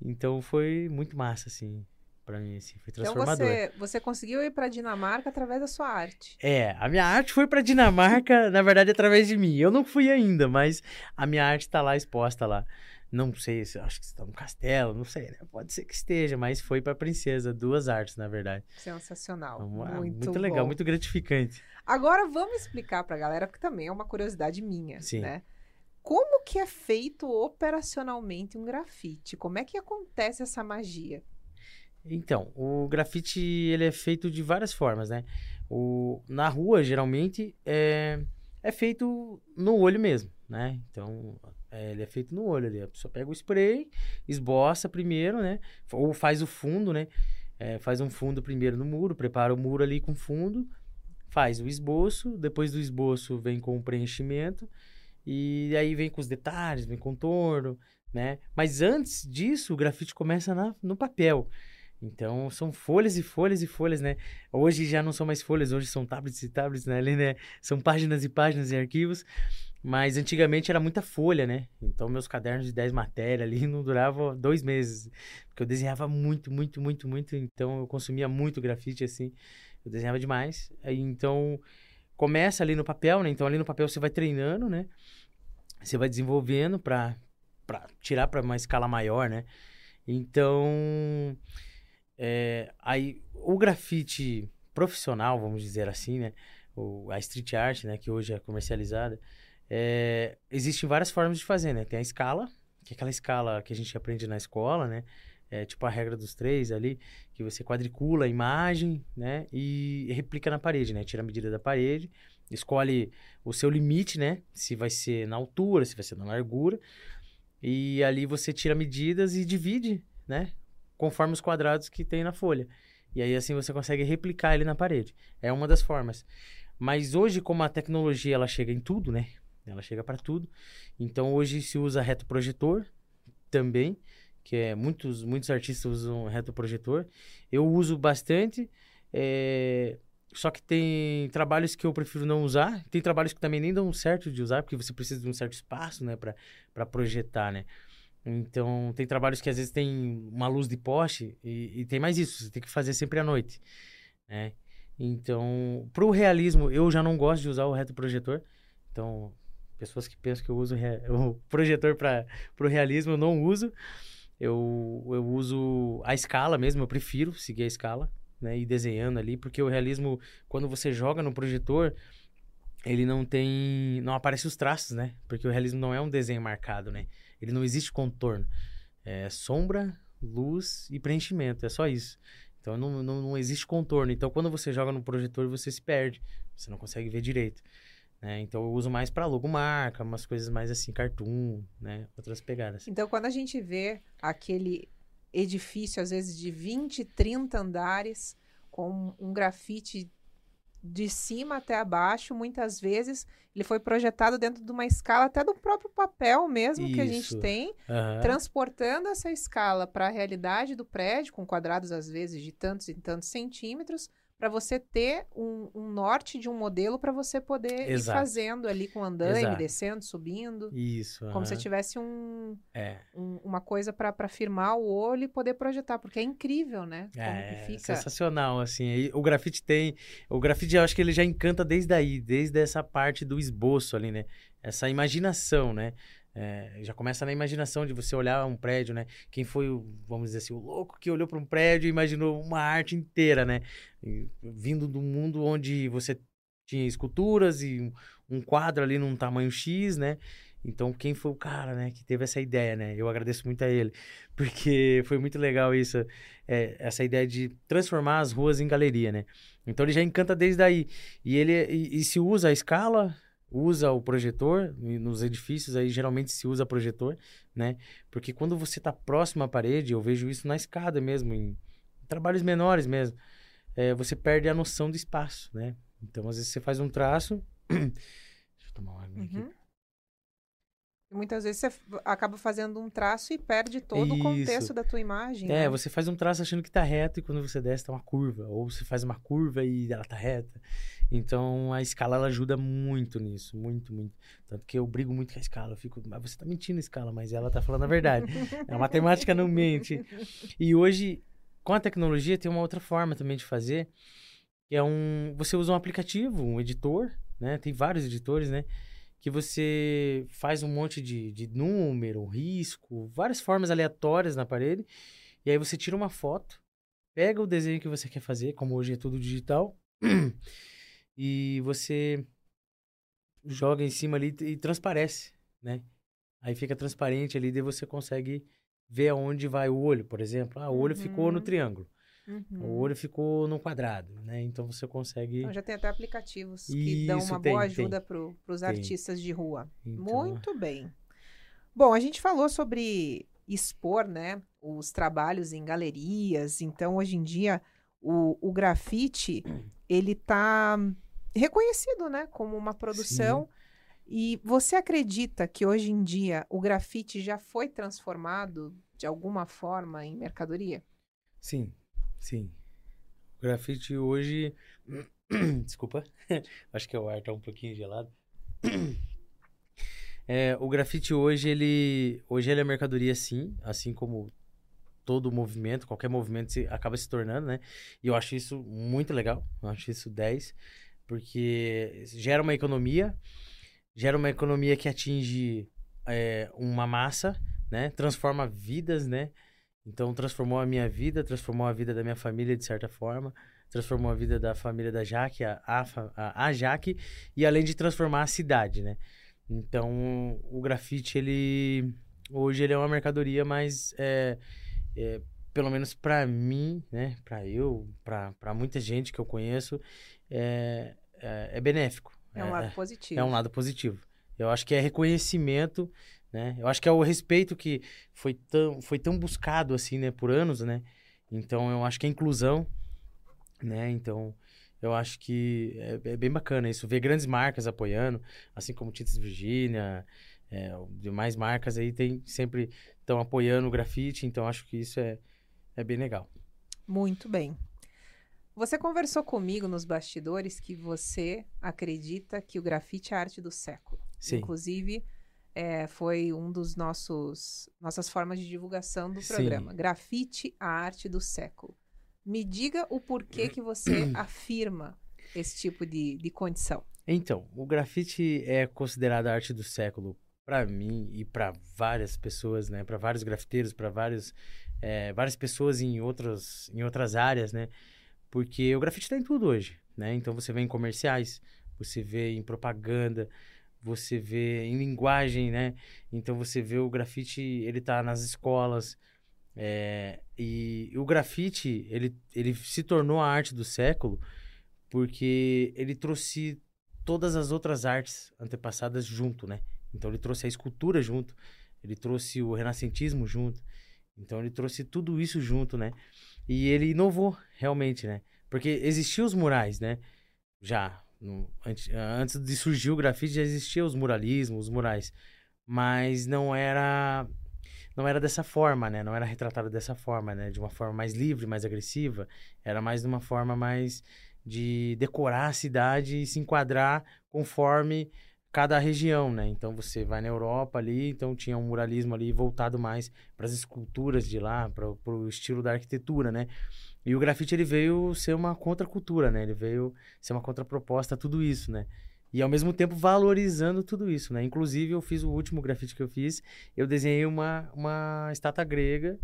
Então foi muito massa, assim, para mim, assim, foi transformador. Então você, você conseguiu ir para Dinamarca através da sua arte. É, a minha arte foi para Dinamarca, <laughs> na verdade, através de mim. Eu não fui ainda, mas a minha arte tá lá exposta lá. Não sei, acho que está no castelo, não sei, né? Pode ser que esteja, mas foi para princesa, duas artes, na verdade. Sensacional. Muito, muito legal, bom. muito gratificante. Agora vamos explicar para a galera, porque também é uma curiosidade minha, Sim. né? Como que é feito operacionalmente um grafite? Como é que acontece essa magia? Então, o grafite ele é feito de várias formas, né? O, na rua, geralmente, é, é feito no olho mesmo, né? Então, é, ele é feito no olho ali. A pessoa pega o spray, esboça primeiro, né? Ou faz o fundo, né? É, faz um fundo primeiro no muro, prepara o muro ali com fundo, faz o esboço, depois do esboço vem com o preenchimento, e aí vem com os detalhes, vem contorno, né? Mas antes disso, o grafite começa na, no papel. Então, são folhas e folhas e folhas, né? Hoje já não são mais folhas, hoje são tablets e tablets, né? Ali, né? São páginas e páginas e arquivos. Mas antigamente era muita folha, né? Então, meus cadernos de 10 matérias ali <laughs> não duravam dois meses. Porque eu desenhava muito, muito, muito, muito. Então, eu consumia muito grafite, assim. Eu desenhava demais. Então, começa ali no papel, né? Então, ali no papel você vai treinando, né? Você vai desenvolvendo para tirar para uma escala maior, né? Então, é, aí, o grafite profissional, vamos dizer assim, né? O, a street art, né? Que hoje é comercializada. É, existem várias formas de fazer, né? Tem a escala, que é aquela escala que a gente aprende na escola, né? É tipo a regra dos três ali, que você quadricula a imagem, né? E replica na parede, né? Tira a medida da parede, escolhe o seu limite, né? Se vai ser na altura, se vai ser na largura. E ali você tira medidas e divide, né? Conforme os quadrados que tem na folha. E aí assim você consegue replicar ele na parede. É uma das formas. Mas hoje, como a tecnologia ela chega em tudo, né? Ela chega para tudo. Então hoje se usa retroprojetor também, que é muitos muitos artistas usam retroprojetor. Eu uso bastante. É... Só que tem trabalhos que eu prefiro não usar. Tem trabalhos que também nem dão certo de usar, porque você precisa de um certo espaço, né, para projetar, né? Então, tem trabalhos que às vezes tem uma luz de poste e, e tem mais isso, você tem que fazer sempre à noite, né? Então, pro realismo, eu já não gosto de usar o retroprojetor. Então, pessoas que pensam que eu uso <laughs> o projetor para pro realismo, eu não uso. Eu, eu uso a escala mesmo, eu prefiro seguir a escala, né? E desenhando ali, porque o realismo, quando você joga no projetor, ele não tem. Não aparece os traços, né? Porque o realismo não é um desenho marcado, né? Ele não existe contorno. É sombra, luz e preenchimento, é só isso. Então não, não, não existe contorno. Então quando você joga no projetor, você se perde. Você não consegue ver direito. Né? Então eu uso mais para logomarca, umas coisas mais assim, cartoon, né? Outras pegadas. Então quando a gente vê aquele edifício, às vezes de 20, 30 andares, com um grafite de cima até abaixo, muitas vezes ele foi projetado dentro de uma escala até do próprio papel mesmo que a gente Isso. tem, Aham. transportando essa escala para a realidade do prédio, com quadrados às vezes de tantos e tantos centímetros, para você ter um, um norte de um modelo para você poder Exato. ir fazendo ali com andaime, Exato. descendo, subindo, Isso. como se tivesse um, É. um- uma coisa para firmar o olho e poder projetar, porque é incrível, né? Como É, que fica. sensacional, assim. O grafite tem. O grafite, eu acho que ele já encanta desde aí, desde essa parte do esboço ali, né? Essa imaginação, né? É, já começa na imaginação de você olhar um prédio, né? Quem foi, o, vamos dizer assim, o louco que olhou para um prédio e imaginou uma arte inteira, né? E, vindo do mundo onde você tinha esculturas e um, um quadro ali num tamanho X, né? Então, quem foi o cara, né, que teve essa ideia, né? Eu agradeço muito a ele, <laughs> porque foi muito legal isso, é, essa ideia de transformar as ruas em galeria, né? Então, ele já encanta desde aí. E ele e, e se usa a escala, usa o projetor, nos edifícios aí geralmente se usa projetor, né? Porque quando você está próximo à parede, eu vejo isso na escada mesmo, em trabalhos menores mesmo, é, você perde a noção do espaço, né? Então, às vezes você faz um traço... <coughs> Deixa eu tomar uma água aqui. Muitas vezes você acaba fazendo um traço e perde todo Isso. o contexto da tua imagem. É, né? você faz um traço achando que tá reto e quando você desce tá uma curva. Ou você faz uma curva e ela tá reta. Então a escala ela ajuda muito nisso, muito, muito. Tanto que eu brigo muito com a escala. Eu fico, mas você tá mentindo, escala, mas ela tá falando a verdade. <laughs> a matemática não mente. E hoje, com a tecnologia, tem uma outra forma também de fazer. Que é um. Você usa um aplicativo, um editor, né? Tem vários editores, né? Que você faz um monte de, de número, risco, várias formas aleatórias na parede, e aí você tira uma foto, pega o desenho que você quer fazer, como hoje é tudo digital, <clears throat> e você joga em cima ali e transparece, né? Aí fica transparente ali, daí você consegue ver aonde vai o olho, por exemplo. Ah, o olho uhum. ficou no uhum. triângulo. Uhum. O olho ficou no quadrado, né? Então você consegue. Então já tem até aplicativos Isso, que dão uma tem, boa ajuda para os artistas de rua. Então... Muito bem. Bom, a gente falou sobre expor, né, os trabalhos em galerias. Então hoje em dia o, o grafite <clears throat> ele está reconhecido, né, como uma produção. Sim. E você acredita que hoje em dia o grafite já foi transformado de alguma forma em mercadoria? Sim, Sim. O grafite hoje. <coughs> Desculpa. <coughs> Acho que o ar tá um pouquinho gelado. <coughs> É, o grafite hoje, ele. Hoje ele é mercadoria, sim. Assim como todo movimento, qualquer movimento se, acaba se tornando, né? E eu acho isso muito legal. Eu acho isso 10. Porque gera uma economia. Gera uma economia que atinge é, uma massa, né? Transforma vidas, né? Então transformou a minha vida, transformou a vida da minha família de certa forma, transformou a vida da família da Jaque, a, a, a Jaque, e além de transformar a cidade, né? Então o grafite, ele hoje ele é uma mercadoria, mas é, é pelo menos para mim, né? Para eu, para muita gente que eu conheço, é, é, é benéfico. É um lado positivo. É um lado positivo. Eu acho que é reconhecimento né? Eu acho que é o respeito que foi tão, foi tão buscado assim, né, por anos, né? Então eu acho que é inclusão, né? Então eu acho que é, é bem bacana isso, ver grandes marcas apoiando, assim como Titas Virginia, é, demais marcas aí tem sempre estão apoiando o grafite, então acho que isso é, é bem legal. Muito bem. Você conversou comigo nos bastidores que você acredita que o grafite é a arte do século. Sim. Inclusive, é, foi um dos nossos nossas formas de divulgação do programa. Sim. Grafite, a arte do século. Me diga o porquê que você <clears throat> afirma esse tipo de, de condição. Então, o grafite é considerado a arte do século para mim e para várias pessoas, né? Para vários grafiteiros, para vários é, várias pessoas em outras em outras áreas, né? Porque o grafite está em tudo hoje, né? Então você vê em comerciais, você vê em propaganda, você vê em linguagem, né? Então você vê o grafite, ele tá nas escolas. É, e o grafite, ele, ele se tornou a arte do século porque ele trouxe todas as outras artes antepassadas junto, né? Então ele trouxe a escultura junto, ele trouxe o renascentismo junto. Então ele trouxe tudo isso junto, né? E ele inovou realmente, né? Porque existiam os murais, né? Já no, antes, antes de surgir o grafite já existiam os muralismos, os murais, mas não era não era dessa forma, né? Não era retratado dessa forma, né? De uma forma mais livre, mais agressiva. Era mais de uma forma mais de decorar a cidade e se enquadrar conforme cada região, né? Então você vai na Europa ali, então tinha um muralismo ali voltado mais para as esculturas de lá, para o estilo da arquitetura, né? E o grafite ele veio ser uma contracultura, né? Ele veio ser uma contraproposta a tudo isso, né? E ao mesmo tempo valorizando tudo isso, né? Inclusive, eu fiz o último grafite que eu fiz, eu desenhei uma, uma estátua grega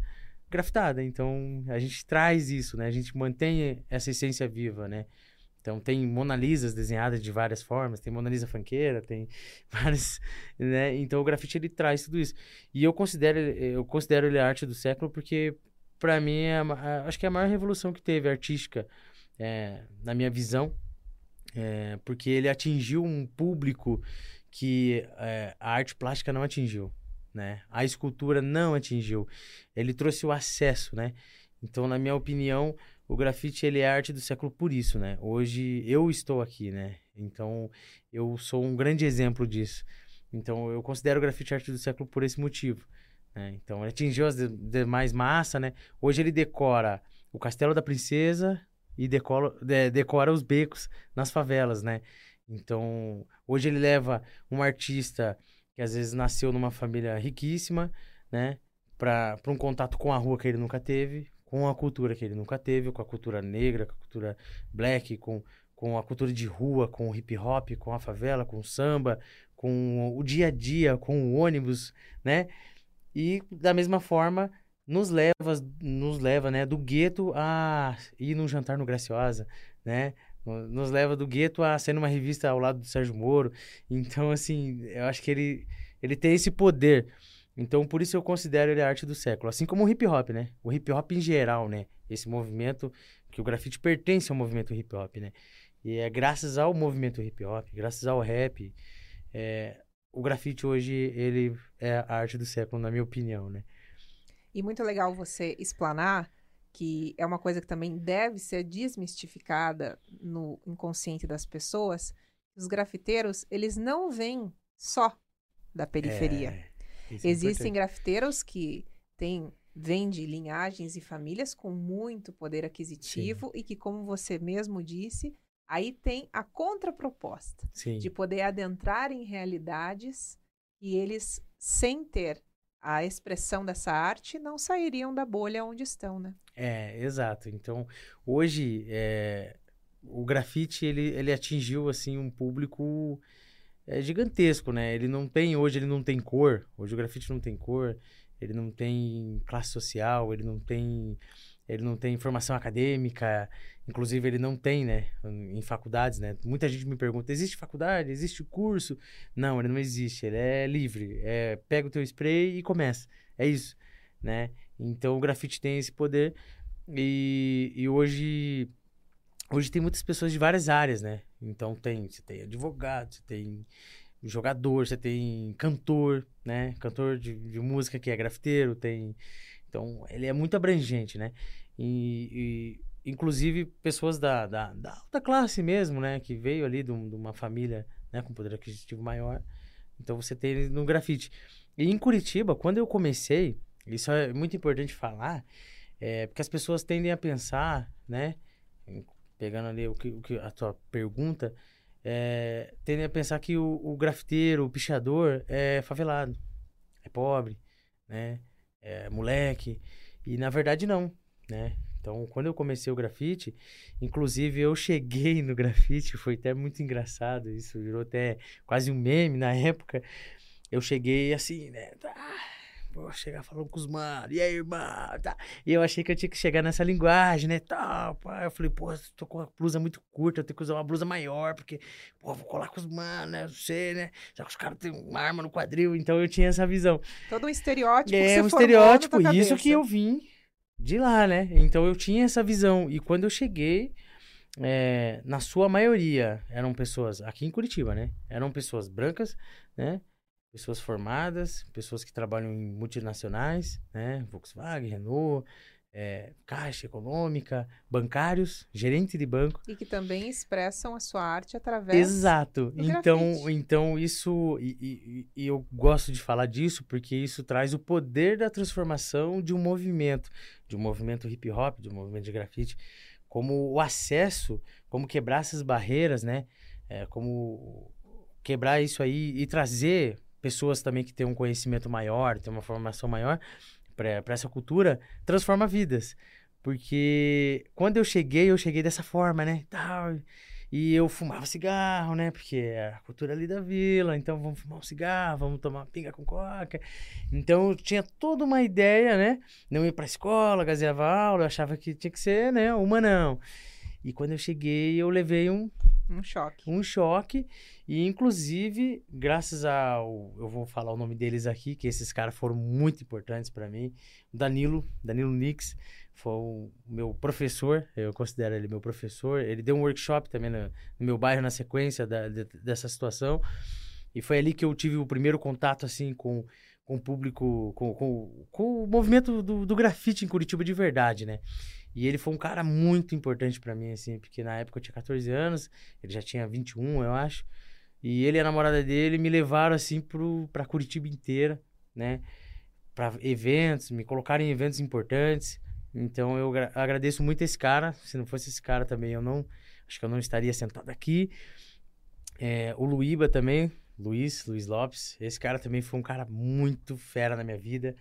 grafitada. Então, a gente traz isso, né? A gente mantém essa essência viva, né? Então tem Mona Lisas desenhadas de várias formas, tem Mona Lisa fanqueira, tem <laughs> várias, né? Então o grafite ele traz tudo isso. E eu considero eu considero ele a arte do século porque para mim é a, acho que é a maior revolução que teve artística é, na minha visão, é, porque ele atingiu um público que é, a arte plástica não atingiu, né? A escultura não atingiu. Ele trouxe o acesso, né? Então, na minha opinião, o grafite ele é arte do século por isso, né? Hoje eu estou aqui, né? Então eu sou um grande exemplo disso. Então eu considero o grafite arte do século por esse motivo. Né? Então ele atingiu as demais massa, né? Hoje ele decora o Castelo da Princesa e decora, de, decora os becos nas favelas, né? Então hoje ele leva um artista que às vezes nasceu numa família riquíssima, né? Para um contato com a rua que ele nunca teve, com a cultura que ele nunca teve, com a cultura negra, com a cultura black, com, com a cultura de rua, com o hip hop, com a favela, com o samba, com o dia a dia, com o ônibus, né? E da mesma forma nos leva, nos leva, né, do gueto a ir num jantar no Graciosa, né? Nos leva do gueto a ser numa revista ao lado do Sérgio Moro. Então, assim, eu acho que ele, ele tem esse poder então, por isso eu considero ele a arte do século. Assim como o hip hop, né? O hip hop em geral, né? Esse movimento, que o grafite pertence ao movimento hip hop, né? E é graças ao movimento hip hop, graças ao rap, é, o grafite hoje, ele é a arte do século, na minha opinião, né? E muito legal você explanar que é uma coisa que também deve ser desmistificada no inconsciente das pessoas. Os grafiteiros, eles não vêm só da periferia. É. Isso é Existem é grafiteiros que têm vêm de linhagens e famílias com muito poder aquisitivo Sim. e que, como você mesmo disse, aí tem a contraproposta Sim. de poder adentrar em realidades e eles, sem ter a expressão dessa arte, não sairiam da bolha onde estão, né? É, exato. Então, hoje, é, o grafite, ele, ele atingiu, assim, um público é gigantesco, né? Ele não tem, hoje ele não tem cor, hoje o grafite não tem cor, ele não tem classe social, ele não tem ele não tem formação acadêmica, inclusive ele não tem, né, em faculdades, né? Muita gente me pergunta, existe faculdade, existe curso? Não, ele não existe, ele é livre, é pega o teu spray e começa, é isso, né? Então o grafite tem esse poder e, e hoje hoje tem muitas pessoas de várias áreas, né? Então tem, você tem advogado, você tem jogador, você tem cantor, né? Cantor de, de música que é grafiteiro, tem. Então, ele é muito abrangente, né? E, e inclusive pessoas da, da, da, alta classe mesmo, né? Que veio ali de, de, uma família né? com poder aquisitivo maior. Então você tem ele no grafite. E em Curitiba, quando eu comecei, isso é muito importante falar, é, porque as pessoas tendem a pensar, né? Pegando ali o que, o que a tua pergunta, é, a pensar que o, o grafiteiro, o pichador é favelado, é pobre, né? É moleque. E na verdade não, né? Então, quando eu comecei o grafite, inclusive eu cheguei no grafite, foi até muito engraçado, isso virou até quase um meme na época. Eu cheguei assim, né? Ah, Vou chegar falando com os manos. E aí, irmão? Tá. E eu achei que eu tinha que chegar nessa linguagem, né? Tal, pá. Eu falei, pô, tô com uma blusa muito curta, eu tenho que usar uma blusa maior, porque, pô, vou colar com os manos, né? Não sei, né? Só que os caras têm uma arma no quadril, então eu tinha essa visão. Todo um estereótipo. É, um estereótipo, isso que eu vim de lá, né? Então eu tinha essa visão. E quando eu cheguei, é, na sua maioria, eram pessoas, aqui em Curitiba, né? Eram pessoas brancas, né? Pessoas formadas, pessoas que trabalham em multinacionais, né? Volkswagen, Renault, é, Caixa Econômica, bancários, gerente de banco. E que também expressam a sua arte através Exato. então, grafite. então isso e, e, e, eu gosto de falar disso porque isso traz o poder da transformação de um movimento, de um movimento hip hop, de um movimento de grafite, como o acesso, como quebrar essas barreiras, né? É, como quebrar isso aí e trazer pessoas também que têm um conhecimento maior, têm uma formação maior para essa cultura, transforma vidas. Porque quando eu cheguei, eu cheguei dessa forma, né? Tal. E eu fumava cigarro, né? Porque é a cultura ali da vila, então vamos fumar um cigarro, vamos tomar pinga com coca. Então eu tinha toda uma ideia, né? Não ia pra escola, gazeava aula, achava que tinha que ser, né? Uma não. E quando eu cheguei, eu levei um, Um choque. um choque. E, inclusive, graças ao. Eu vou falar o nome deles aqui, que esses caras foram muito importantes para mim. O Danilo, Danilo Nix, foi o meu professor, eu considero ele meu professor. Ele deu um workshop também no, no meu bairro na sequência da, de- dessa situação. E foi ali que eu tive o primeiro contato, assim, com, com o público, com, com, com o movimento do, do grafite em Curitiba de verdade, né? E ele foi um cara muito importante pra mim, assim, porque na época eu tinha 14 anos, ele já tinha 21, eu acho. E ele e a namorada dele me levaram, assim, pro, pra Curitiba inteira, né? Pra eventos, me colocaram em eventos importantes. Então eu gra- agradeço muito esse cara. Se não fosse esse cara também, eu não. Acho que eu não estaria sentado aqui. É, o Luíba também, Luiz, Luiz Lopes. Esse cara também foi um cara muito fera na minha vida.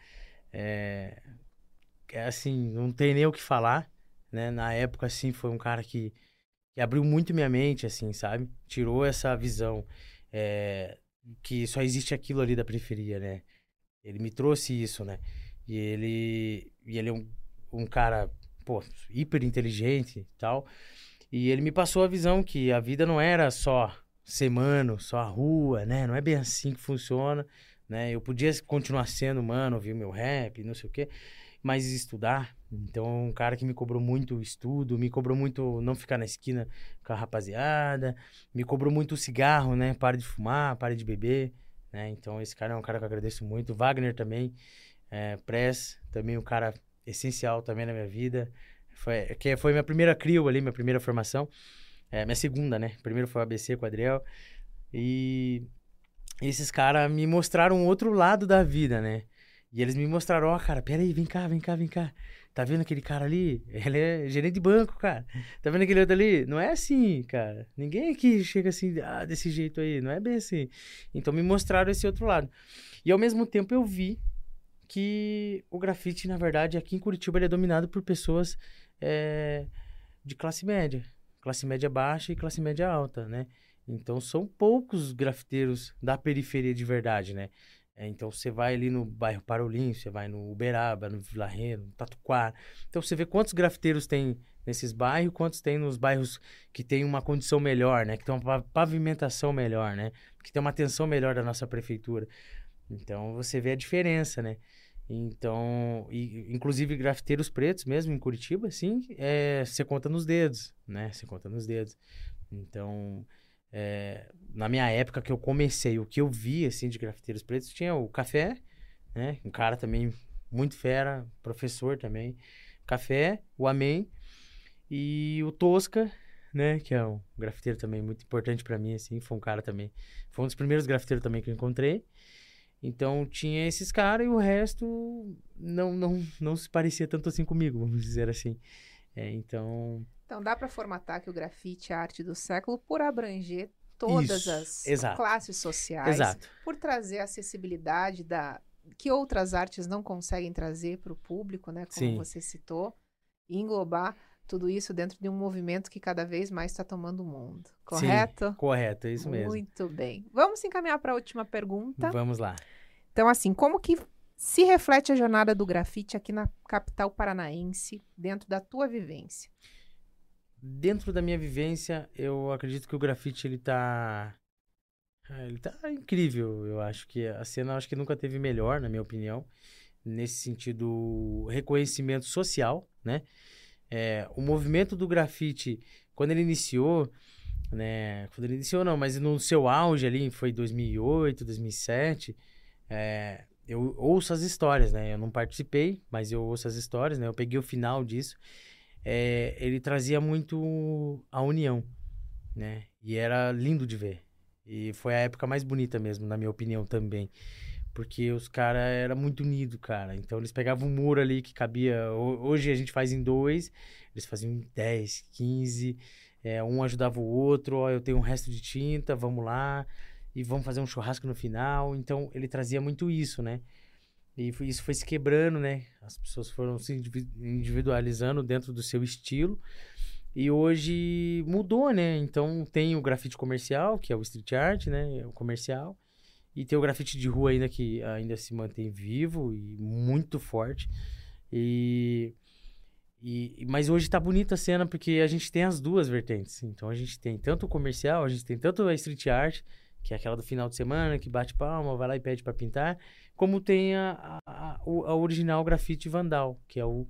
É assim, não tem nem o que falar, né? Na época, assim, foi um cara que, que abriu muito minha mente, assim, sabe? Tirou essa visão é, que só existe aquilo ali da periferia, né? Ele me trouxe isso, né? E ele, e ele é um, um cara, pô, hiper inteligente e tal. E ele me passou a visão que a vida não era só ser mano, só a rua, né? Não é bem assim que funciona, né? Eu podia continuar sendo mano, ouvir meu rap, não sei o quê, mas estudar. Então, um cara que me cobrou muito estudo, me cobrou muito não ficar na esquina com a rapaziada, me cobrou muito cigarro, né? Pare de fumar, pare de beber, né? Então, esse cara é um cara que eu agradeço muito. Wagner também, é, Press, também um cara essencial também na minha vida. Foi, que foi minha primeira crio ali, minha primeira formação. É, minha segunda, né? Primeiro foi o ABC com o Adriel. E esses caras me mostraram outro lado da vida, né? E eles me mostraram, ó, cara, peraí, vem cá, vem cá, vem cá. Tá vendo aquele cara ali? <laughs> Ele é gerente de banco, cara. Tá vendo aquele outro ali? Não é assim, cara. Ninguém aqui chega assim, ah, desse jeito aí. Não é bem assim. Então me mostraram esse outro lado. E ao mesmo tempo eu vi que o grafite, na verdade, aqui em Curitiba, ele é dominado por pessoas é, de classe média. Classe média baixa e classe média alta, né? Então são poucos grafiteiros da periferia de verdade, né? É, então você vai ali no bairro Parolim, você vai no Uberaba, no Vila Reno, no Tatuquara. Então você vê quantos grafiteiros tem nesses bairros, quantos tem nos bairros que tem uma condição melhor, né? Que tem uma pa- pavimentação melhor, né? Que tem uma atenção melhor da nossa prefeitura. Então você vê a diferença, né? Então, e, inclusive grafiteiros pretos mesmo em Curitiba, assim, é, você conta nos dedos, né? Você conta nos dedos. Então, é, na minha época que eu comecei, o que eu vi, assim, de grafiteiros pretos, tinha o Café, né? Um cara também muito fera, professor também. Café, o Amém e o Tosca, né? Que é um grafiteiro também muito importante pra mim, assim. Foi um cara também, foi um dos primeiros grafiteiros também que eu encontrei. Então tinha esses caras e o resto não, não, não se parecia tanto assim comigo, vamos dizer assim. É, então, Então dá para formatar que o grafite é a arte do século por abranger todas Isso, as exato. classes sociais, exato. por trazer a acessibilidade da que outras artes não conseguem trazer para o público, né? Como Sim. você citou, e englobar tudo isso dentro de um movimento que cada vez mais está tomando o mundo. Correto? Correto, é isso mesmo. Muito bem. Vamos encaminhar para a última pergunta. Vamos lá. Então, assim, como que se reflete a jornada do grafite aqui na capital paranaense, dentro da tua vivência? Dentro da minha vivência, eu acredito que o grafite ele tá ah, ele tá incrível. Eu acho que a cena acho que nunca teve melhor, na minha opinião, nesse sentido reconhecimento social, né? É, o movimento do grafite, quando ele iniciou, né? Quando ele iniciou não, mas no seu auge ali, foi 2008, 2007, é, eu ouço as histórias, né? Eu não participei, mas eu ouço as histórias, né? Eu peguei o final disso. É, ele trazia muito a união, né? E era lindo de ver. E foi a época mais bonita mesmo, na minha opinião também. Porque os caras eram muito unidos, cara. Então eles pegavam um muro ali que cabia. ho- Hoje a gente faz em dois, eles faziam em 10, 15. é, um ajudava o outro, ó, eu tenho um resto de tinta, vamos lá. E vamos fazer um churrasco no final. Então ele trazia muito isso, né? E isso foi se quebrando, né? As pessoas foram se indivi- individualizando dentro do seu estilo. E hoje mudou, né? Então tem o grafite comercial, que é o street art, né? O comercial. E tem o grafite de rua ainda que ainda se mantém vivo e muito forte. E, e mas hoje tá bonita a cena porque a gente tem as duas vertentes. Então a gente tem tanto o comercial, a gente tem tanto a street art, que é aquela do final de semana, que bate palma, vai lá e pede para pintar, como tem a, a, a, original grafite vandal, que é o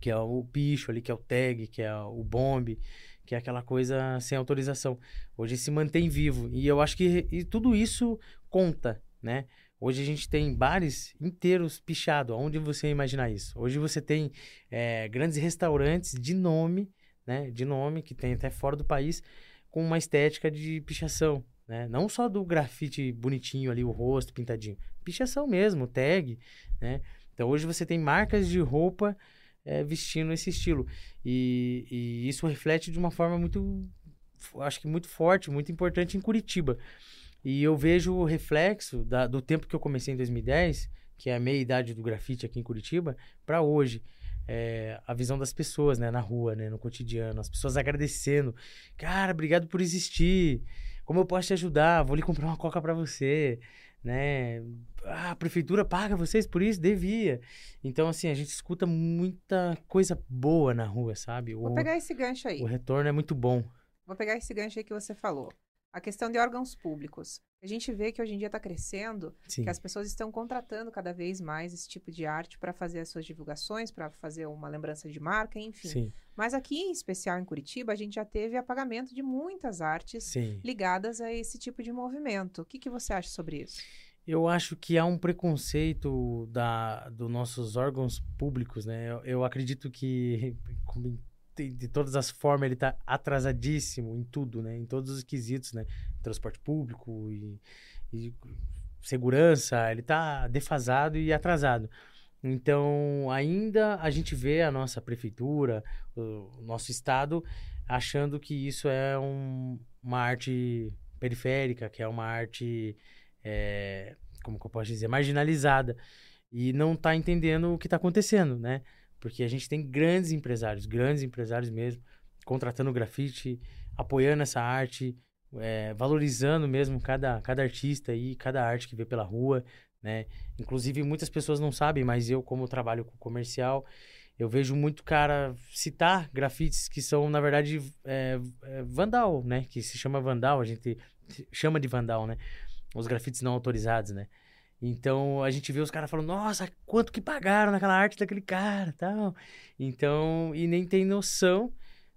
que é o bicho ali, que é o tag, que é o bombe, que é aquela coisa sem autorização. Hoje se mantém vivo. E eu acho que e tudo isso conta, né? Hoje a gente tem bares inteiros pichados. Onde você imaginar isso? Hoje você tem é, grandes restaurantes de nome, né? De nome, que tem até fora do país, com uma estética de pichação. Né? Não só do grafite bonitinho ali, o rosto pintadinho. Pichação mesmo, tag, né? Então hoje você tem marcas de roupa é, vestindo esse estilo. E, e, isso reflete de uma forma muito, acho que muito forte, muito importante em Curitiba. E eu vejo o reflexo da, do tempo que eu comecei em 2010, que é a meia idade do grafite aqui em Curitiba, para hoje. É, a visão das pessoas, né, na rua, né, no cotidiano, as pessoas agradecendo. Cara, obrigado por existir. Como eu posso te ajudar? Vou lhe comprar uma coca para você né? Ah, a prefeitura paga vocês por isso? Devia. Então, assim, a gente escuta muita coisa boa na rua, sabe? Vou o, pegar esse gancho aí. O retorno é muito bom. Vou pegar esse gancho aí que você falou. A questão de órgãos públicos. A gente vê que hoje em dia está crescendo, Sim. que as pessoas estão contratando cada vez mais esse tipo de arte para fazer as suas divulgações, para fazer uma lembrança de marca, enfim. Sim. Mas aqui, em especial em Curitiba, a gente já teve apagamento de muitas artes Sim. ligadas a esse tipo de movimento. O que, que você acha sobre isso? Eu acho que há um preconceito da, dos nossos órgãos públicos, né? Eu, eu acredito que, <laughs> de todas as formas, ele está atrasadíssimo em tudo, né? Em todos os quesitos, né? Transporte público e, e segurança, ele está defasado e atrasado. Então, ainda a gente vê a nossa prefeitura, o nosso estado, achando que isso é um, uma arte periférica, que é uma arte, é, como que eu posso dizer, marginalizada. E não está entendendo o que está acontecendo, né? Porque a gente tem grandes empresários, grandes empresários mesmo, contratando grafite, apoiando essa arte, é, valorizando mesmo cada, cada artista e cada arte que vê pela rua, né? Inclusive, muitas pessoas não sabem, mas eu, como trabalho com comercial, eu vejo muito cara citar grafites que são, na verdade, é, é, vandal, né? Que se chama vandal, a gente chama de vandal, né? Os grafites não autorizados, né? Então, a gente vê os caras falando, nossa, quanto que pagaram naquela arte daquele cara, tal. Então, e nem tem noção,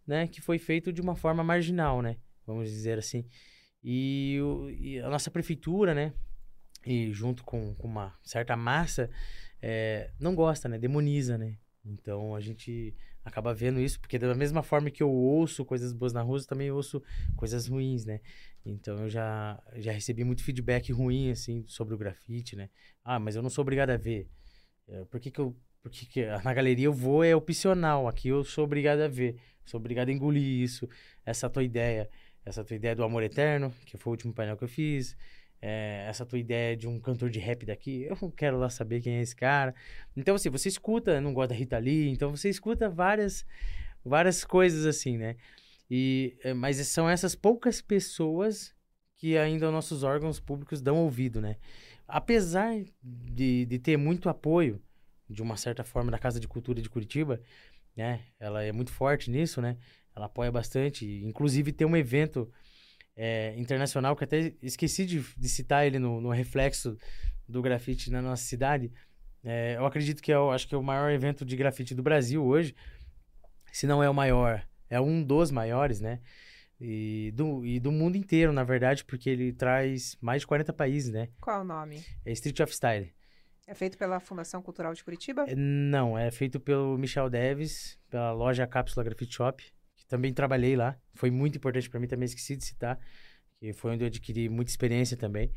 né? Que foi feito de uma forma marginal, né? Vamos dizer assim. E, o, e a nossa prefeitura, né? e junto com, com uma certa massa, é, não gosta, né? Demoniza, né? Então a gente acaba vendo isso, porque da mesma forma que eu ouço coisas boas na rua, eu também ouço coisas ruins, né? Então eu já, já recebi muito feedback ruim, assim, sobre o grafite, né? Ah, mas eu não sou obrigado a ver. É, por que, que eu. Porque que na galeria eu vou é opcional, aqui eu sou obrigado a ver. Sou obrigado a engolir isso, essa tua ideia. Essa tua ideia do amor eterno, que foi o último painel que eu fiz é, essa tua ideia de um cantor de rap daqui, eu não quero lá saber quem é esse cara. Então, assim, você escuta, não gosta da Rita Lee, então você escuta várias, várias coisas assim, né? E, é, mas são essas poucas pessoas que ainda nossos órgãos públicos dão ouvido, né? Apesar de, de ter muito apoio, de uma certa forma, da Casa de Cultura de Curitiba, né? Ela é muito forte nisso, né? Ela apoia bastante. Inclusive, tem um evento é, internacional, que até esqueci de, de citar ele no, no, reflexo do grafite na nossa cidade. É, eu acredito que é, o, acho que é o maior evento de grafite do Brasil hoje. Se não é o maior, é um dos maiores, né? E do, e do mundo inteiro, na verdade, porque ele traz mais de 40 países, né? Qual o nome? É Street of Style. É feito pela Fundação Cultural de Curitiba? É, não, é feito pelo Michel Deves, pela loja Cápsula Graffiti Shop também trabalhei lá. Foi muito importante para mim, também esqueci de citar, que foi onde eu adquiri muita experiência também.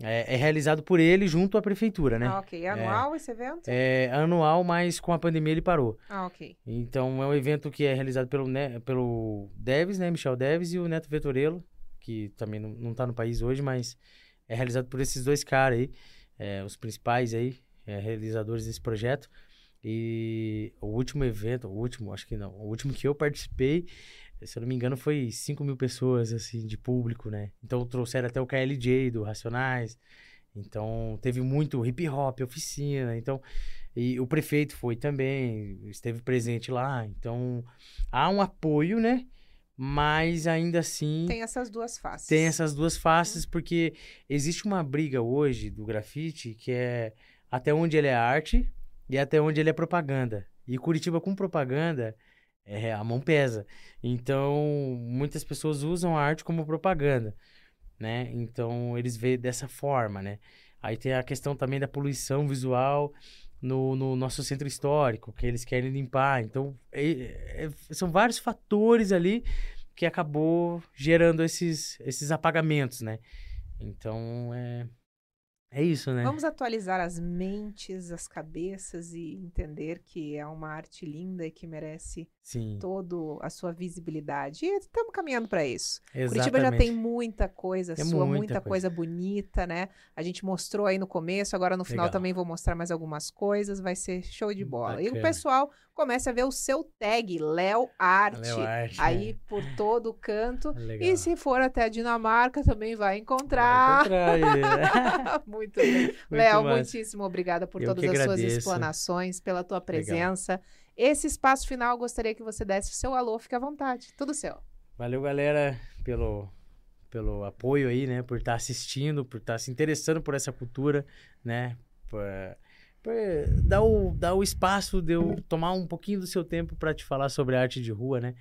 É, é, realizado por ele junto à prefeitura, né? Ah, ok. É anual é, esse evento? É anual, mas com a pandemia ele parou. Ah, ok. Então é um evento que é realizado pelo, né, pelo Deves, né? Michel Deves e o Neto Vetorello, que também não, não tá no país hoje, mas é realizado por esses dois caras aí, é, os principais aí, é, realizadores desse projeto. E o último evento, o último, acho que não, o último que eu participei, se eu não me engano, foi 5 mil pessoas, assim, de público, né? Então trouxeram até o KLJ do Racionais. Então teve muito hip hop, oficina. Então, e o prefeito foi também, esteve presente lá. Então há um apoio, né? Mas ainda assim. Tem essas duas faces. Tem essas duas faces, porque existe uma briga hoje do grafite que é até onde ele é arte e até onde ele é propaganda. E Curitiba com propaganda, é, a mão pesa. Então, muitas pessoas usam a arte como propaganda, né? Então, eles veem dessa forma, né? Aí tem a questão também da poluição visual no, no nosso centro histórico, que eles querem limpar. Então, é, é, são vários fatores ali que acabou gerando esses, esses apagamentos, né? Então, é, é isso, né? Vamos atualizar as mentes, as cabeças e entender que é uma arte linda e que merece Sim. toda a sua visibilidade. E estamos caminhando para isso. Exatamente. Curitiba já tem muita coisa Tem sua, muita muita, coisa. coisa. bonita, né? A gente mostrou aí no começo, agora no final Legal. também vou mostrar mais algumas coisas, vai ser show de bola. E o Bacana. pessoal comece a ver o seu tag, Léo Arte, Arte, aí é. por todo canto. Legal. E se for até a Dinamarca, também vai Vai encontrar. encontrar <laughs> ele. Muito bem. Léo, muitíssimo obrigada por Eu todas as suas agradeço. explanações, pela tua presença. Esse espaço final, eu gostaria que você desse o seu alô, fique à vontade. Tudo seu. Valeu, galera, pelo, pelo apoio aí, né? Por estar assistindo, por estar se interessando por essa cultura, né? Por, por dar, o, dar o espaço de eu tomar um pouquinho do seu tempo para te falar sobre a arte de rua, né?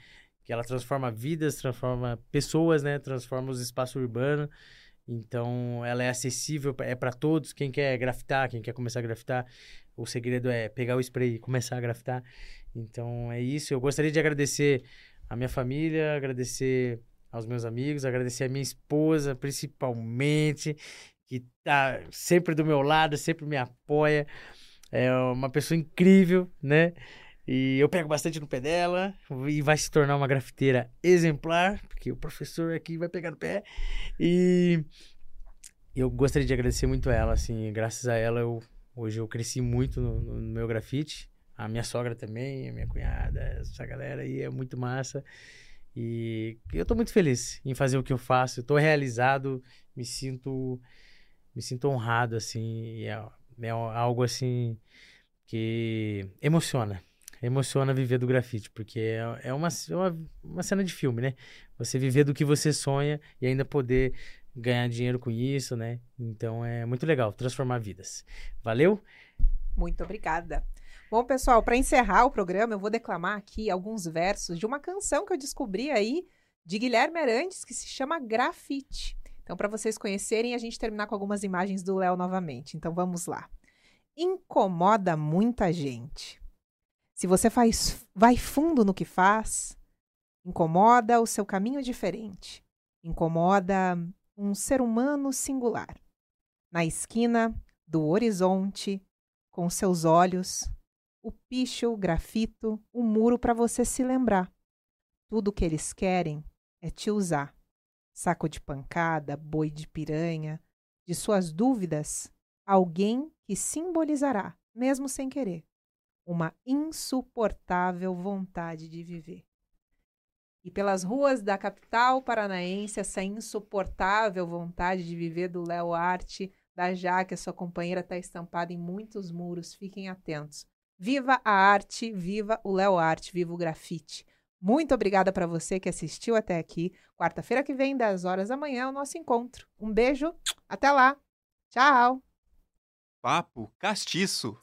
Que ela transforma vidas, transforma pessoas, né? Transforma os espaços urbanos. Então, ela é acessível, é para todos. Quem quer grafitar, quem quer começar a grafitar, o segredo é pegar o spray e começar a grafitar. Então, é isso. Eu gostaria de agradecer a minha família, agradecer aos meus amigos, agradecer a minha esposa, principalmente, que tá sempre do meu lado, sempre me apoia. É uma pessoa incrível, né? E eu pego bastante no pé dela e vai se tornar uma grafiteira exemplar, porque o professor aqui vai pegar no pé. E eu gostaria de agradecer muito a ela, assim, graças a ela eu hoje eu cresci muito no, no meu grafite. A minha sogra também, a minha cunhada, essa galera aí é muito massa. E eu tô muito feliz em fazer o que eu faço. Eu tô realizado, me sinto me sinto honrado assim, é, é algo assim que emociona. Emociona viver do grafite, porque é, é uma, é uma, uma cena de filme, né? Você viver do que você sonha e ainda poder ganhar dinheiro com isso, né? Então é muito legal transformar vidas. Valeu? Muito obrigada. Bom, pessoal, para encerrar o programa, eu vou declamar aqui alguns versos de uma canção que eu descobri aí de Guilherme Arantes, que se chama Grafite. Então, para vocês conhecerem, a gente terminar com algumas imagens do Léo novamente. Então, vamos lá. Incomoda muita gente. Se você faz, vai fundo no que faz, incomoda o seu caminho diferente. Incomoda um ser humano singular. Na esquina do horizonte, com seus olhos, o picho, o grafito, o muro para você se lembrar. Tudo que eles querem é te usar. Saco de pancada, boi de piranha, de suas dúvidas, alguém que simbolizará, mesmo sem querer, uma insuportável vontade de viver. E pelas ruas da capital paranaense, essa insuportável vontade de viver do Léo Arte, da Jaque, a sua companheira, está estampada em muitos muros. Fiquem atentos. Viva a arte, viva o Léo Arte, viva o grafite. Muito obrigada para você que assistiu até aqui. Quarta-feira que vem, 10 horas da manhã, é o nosso encontro. Um beijo, até lá. Tchau. Papo castiço.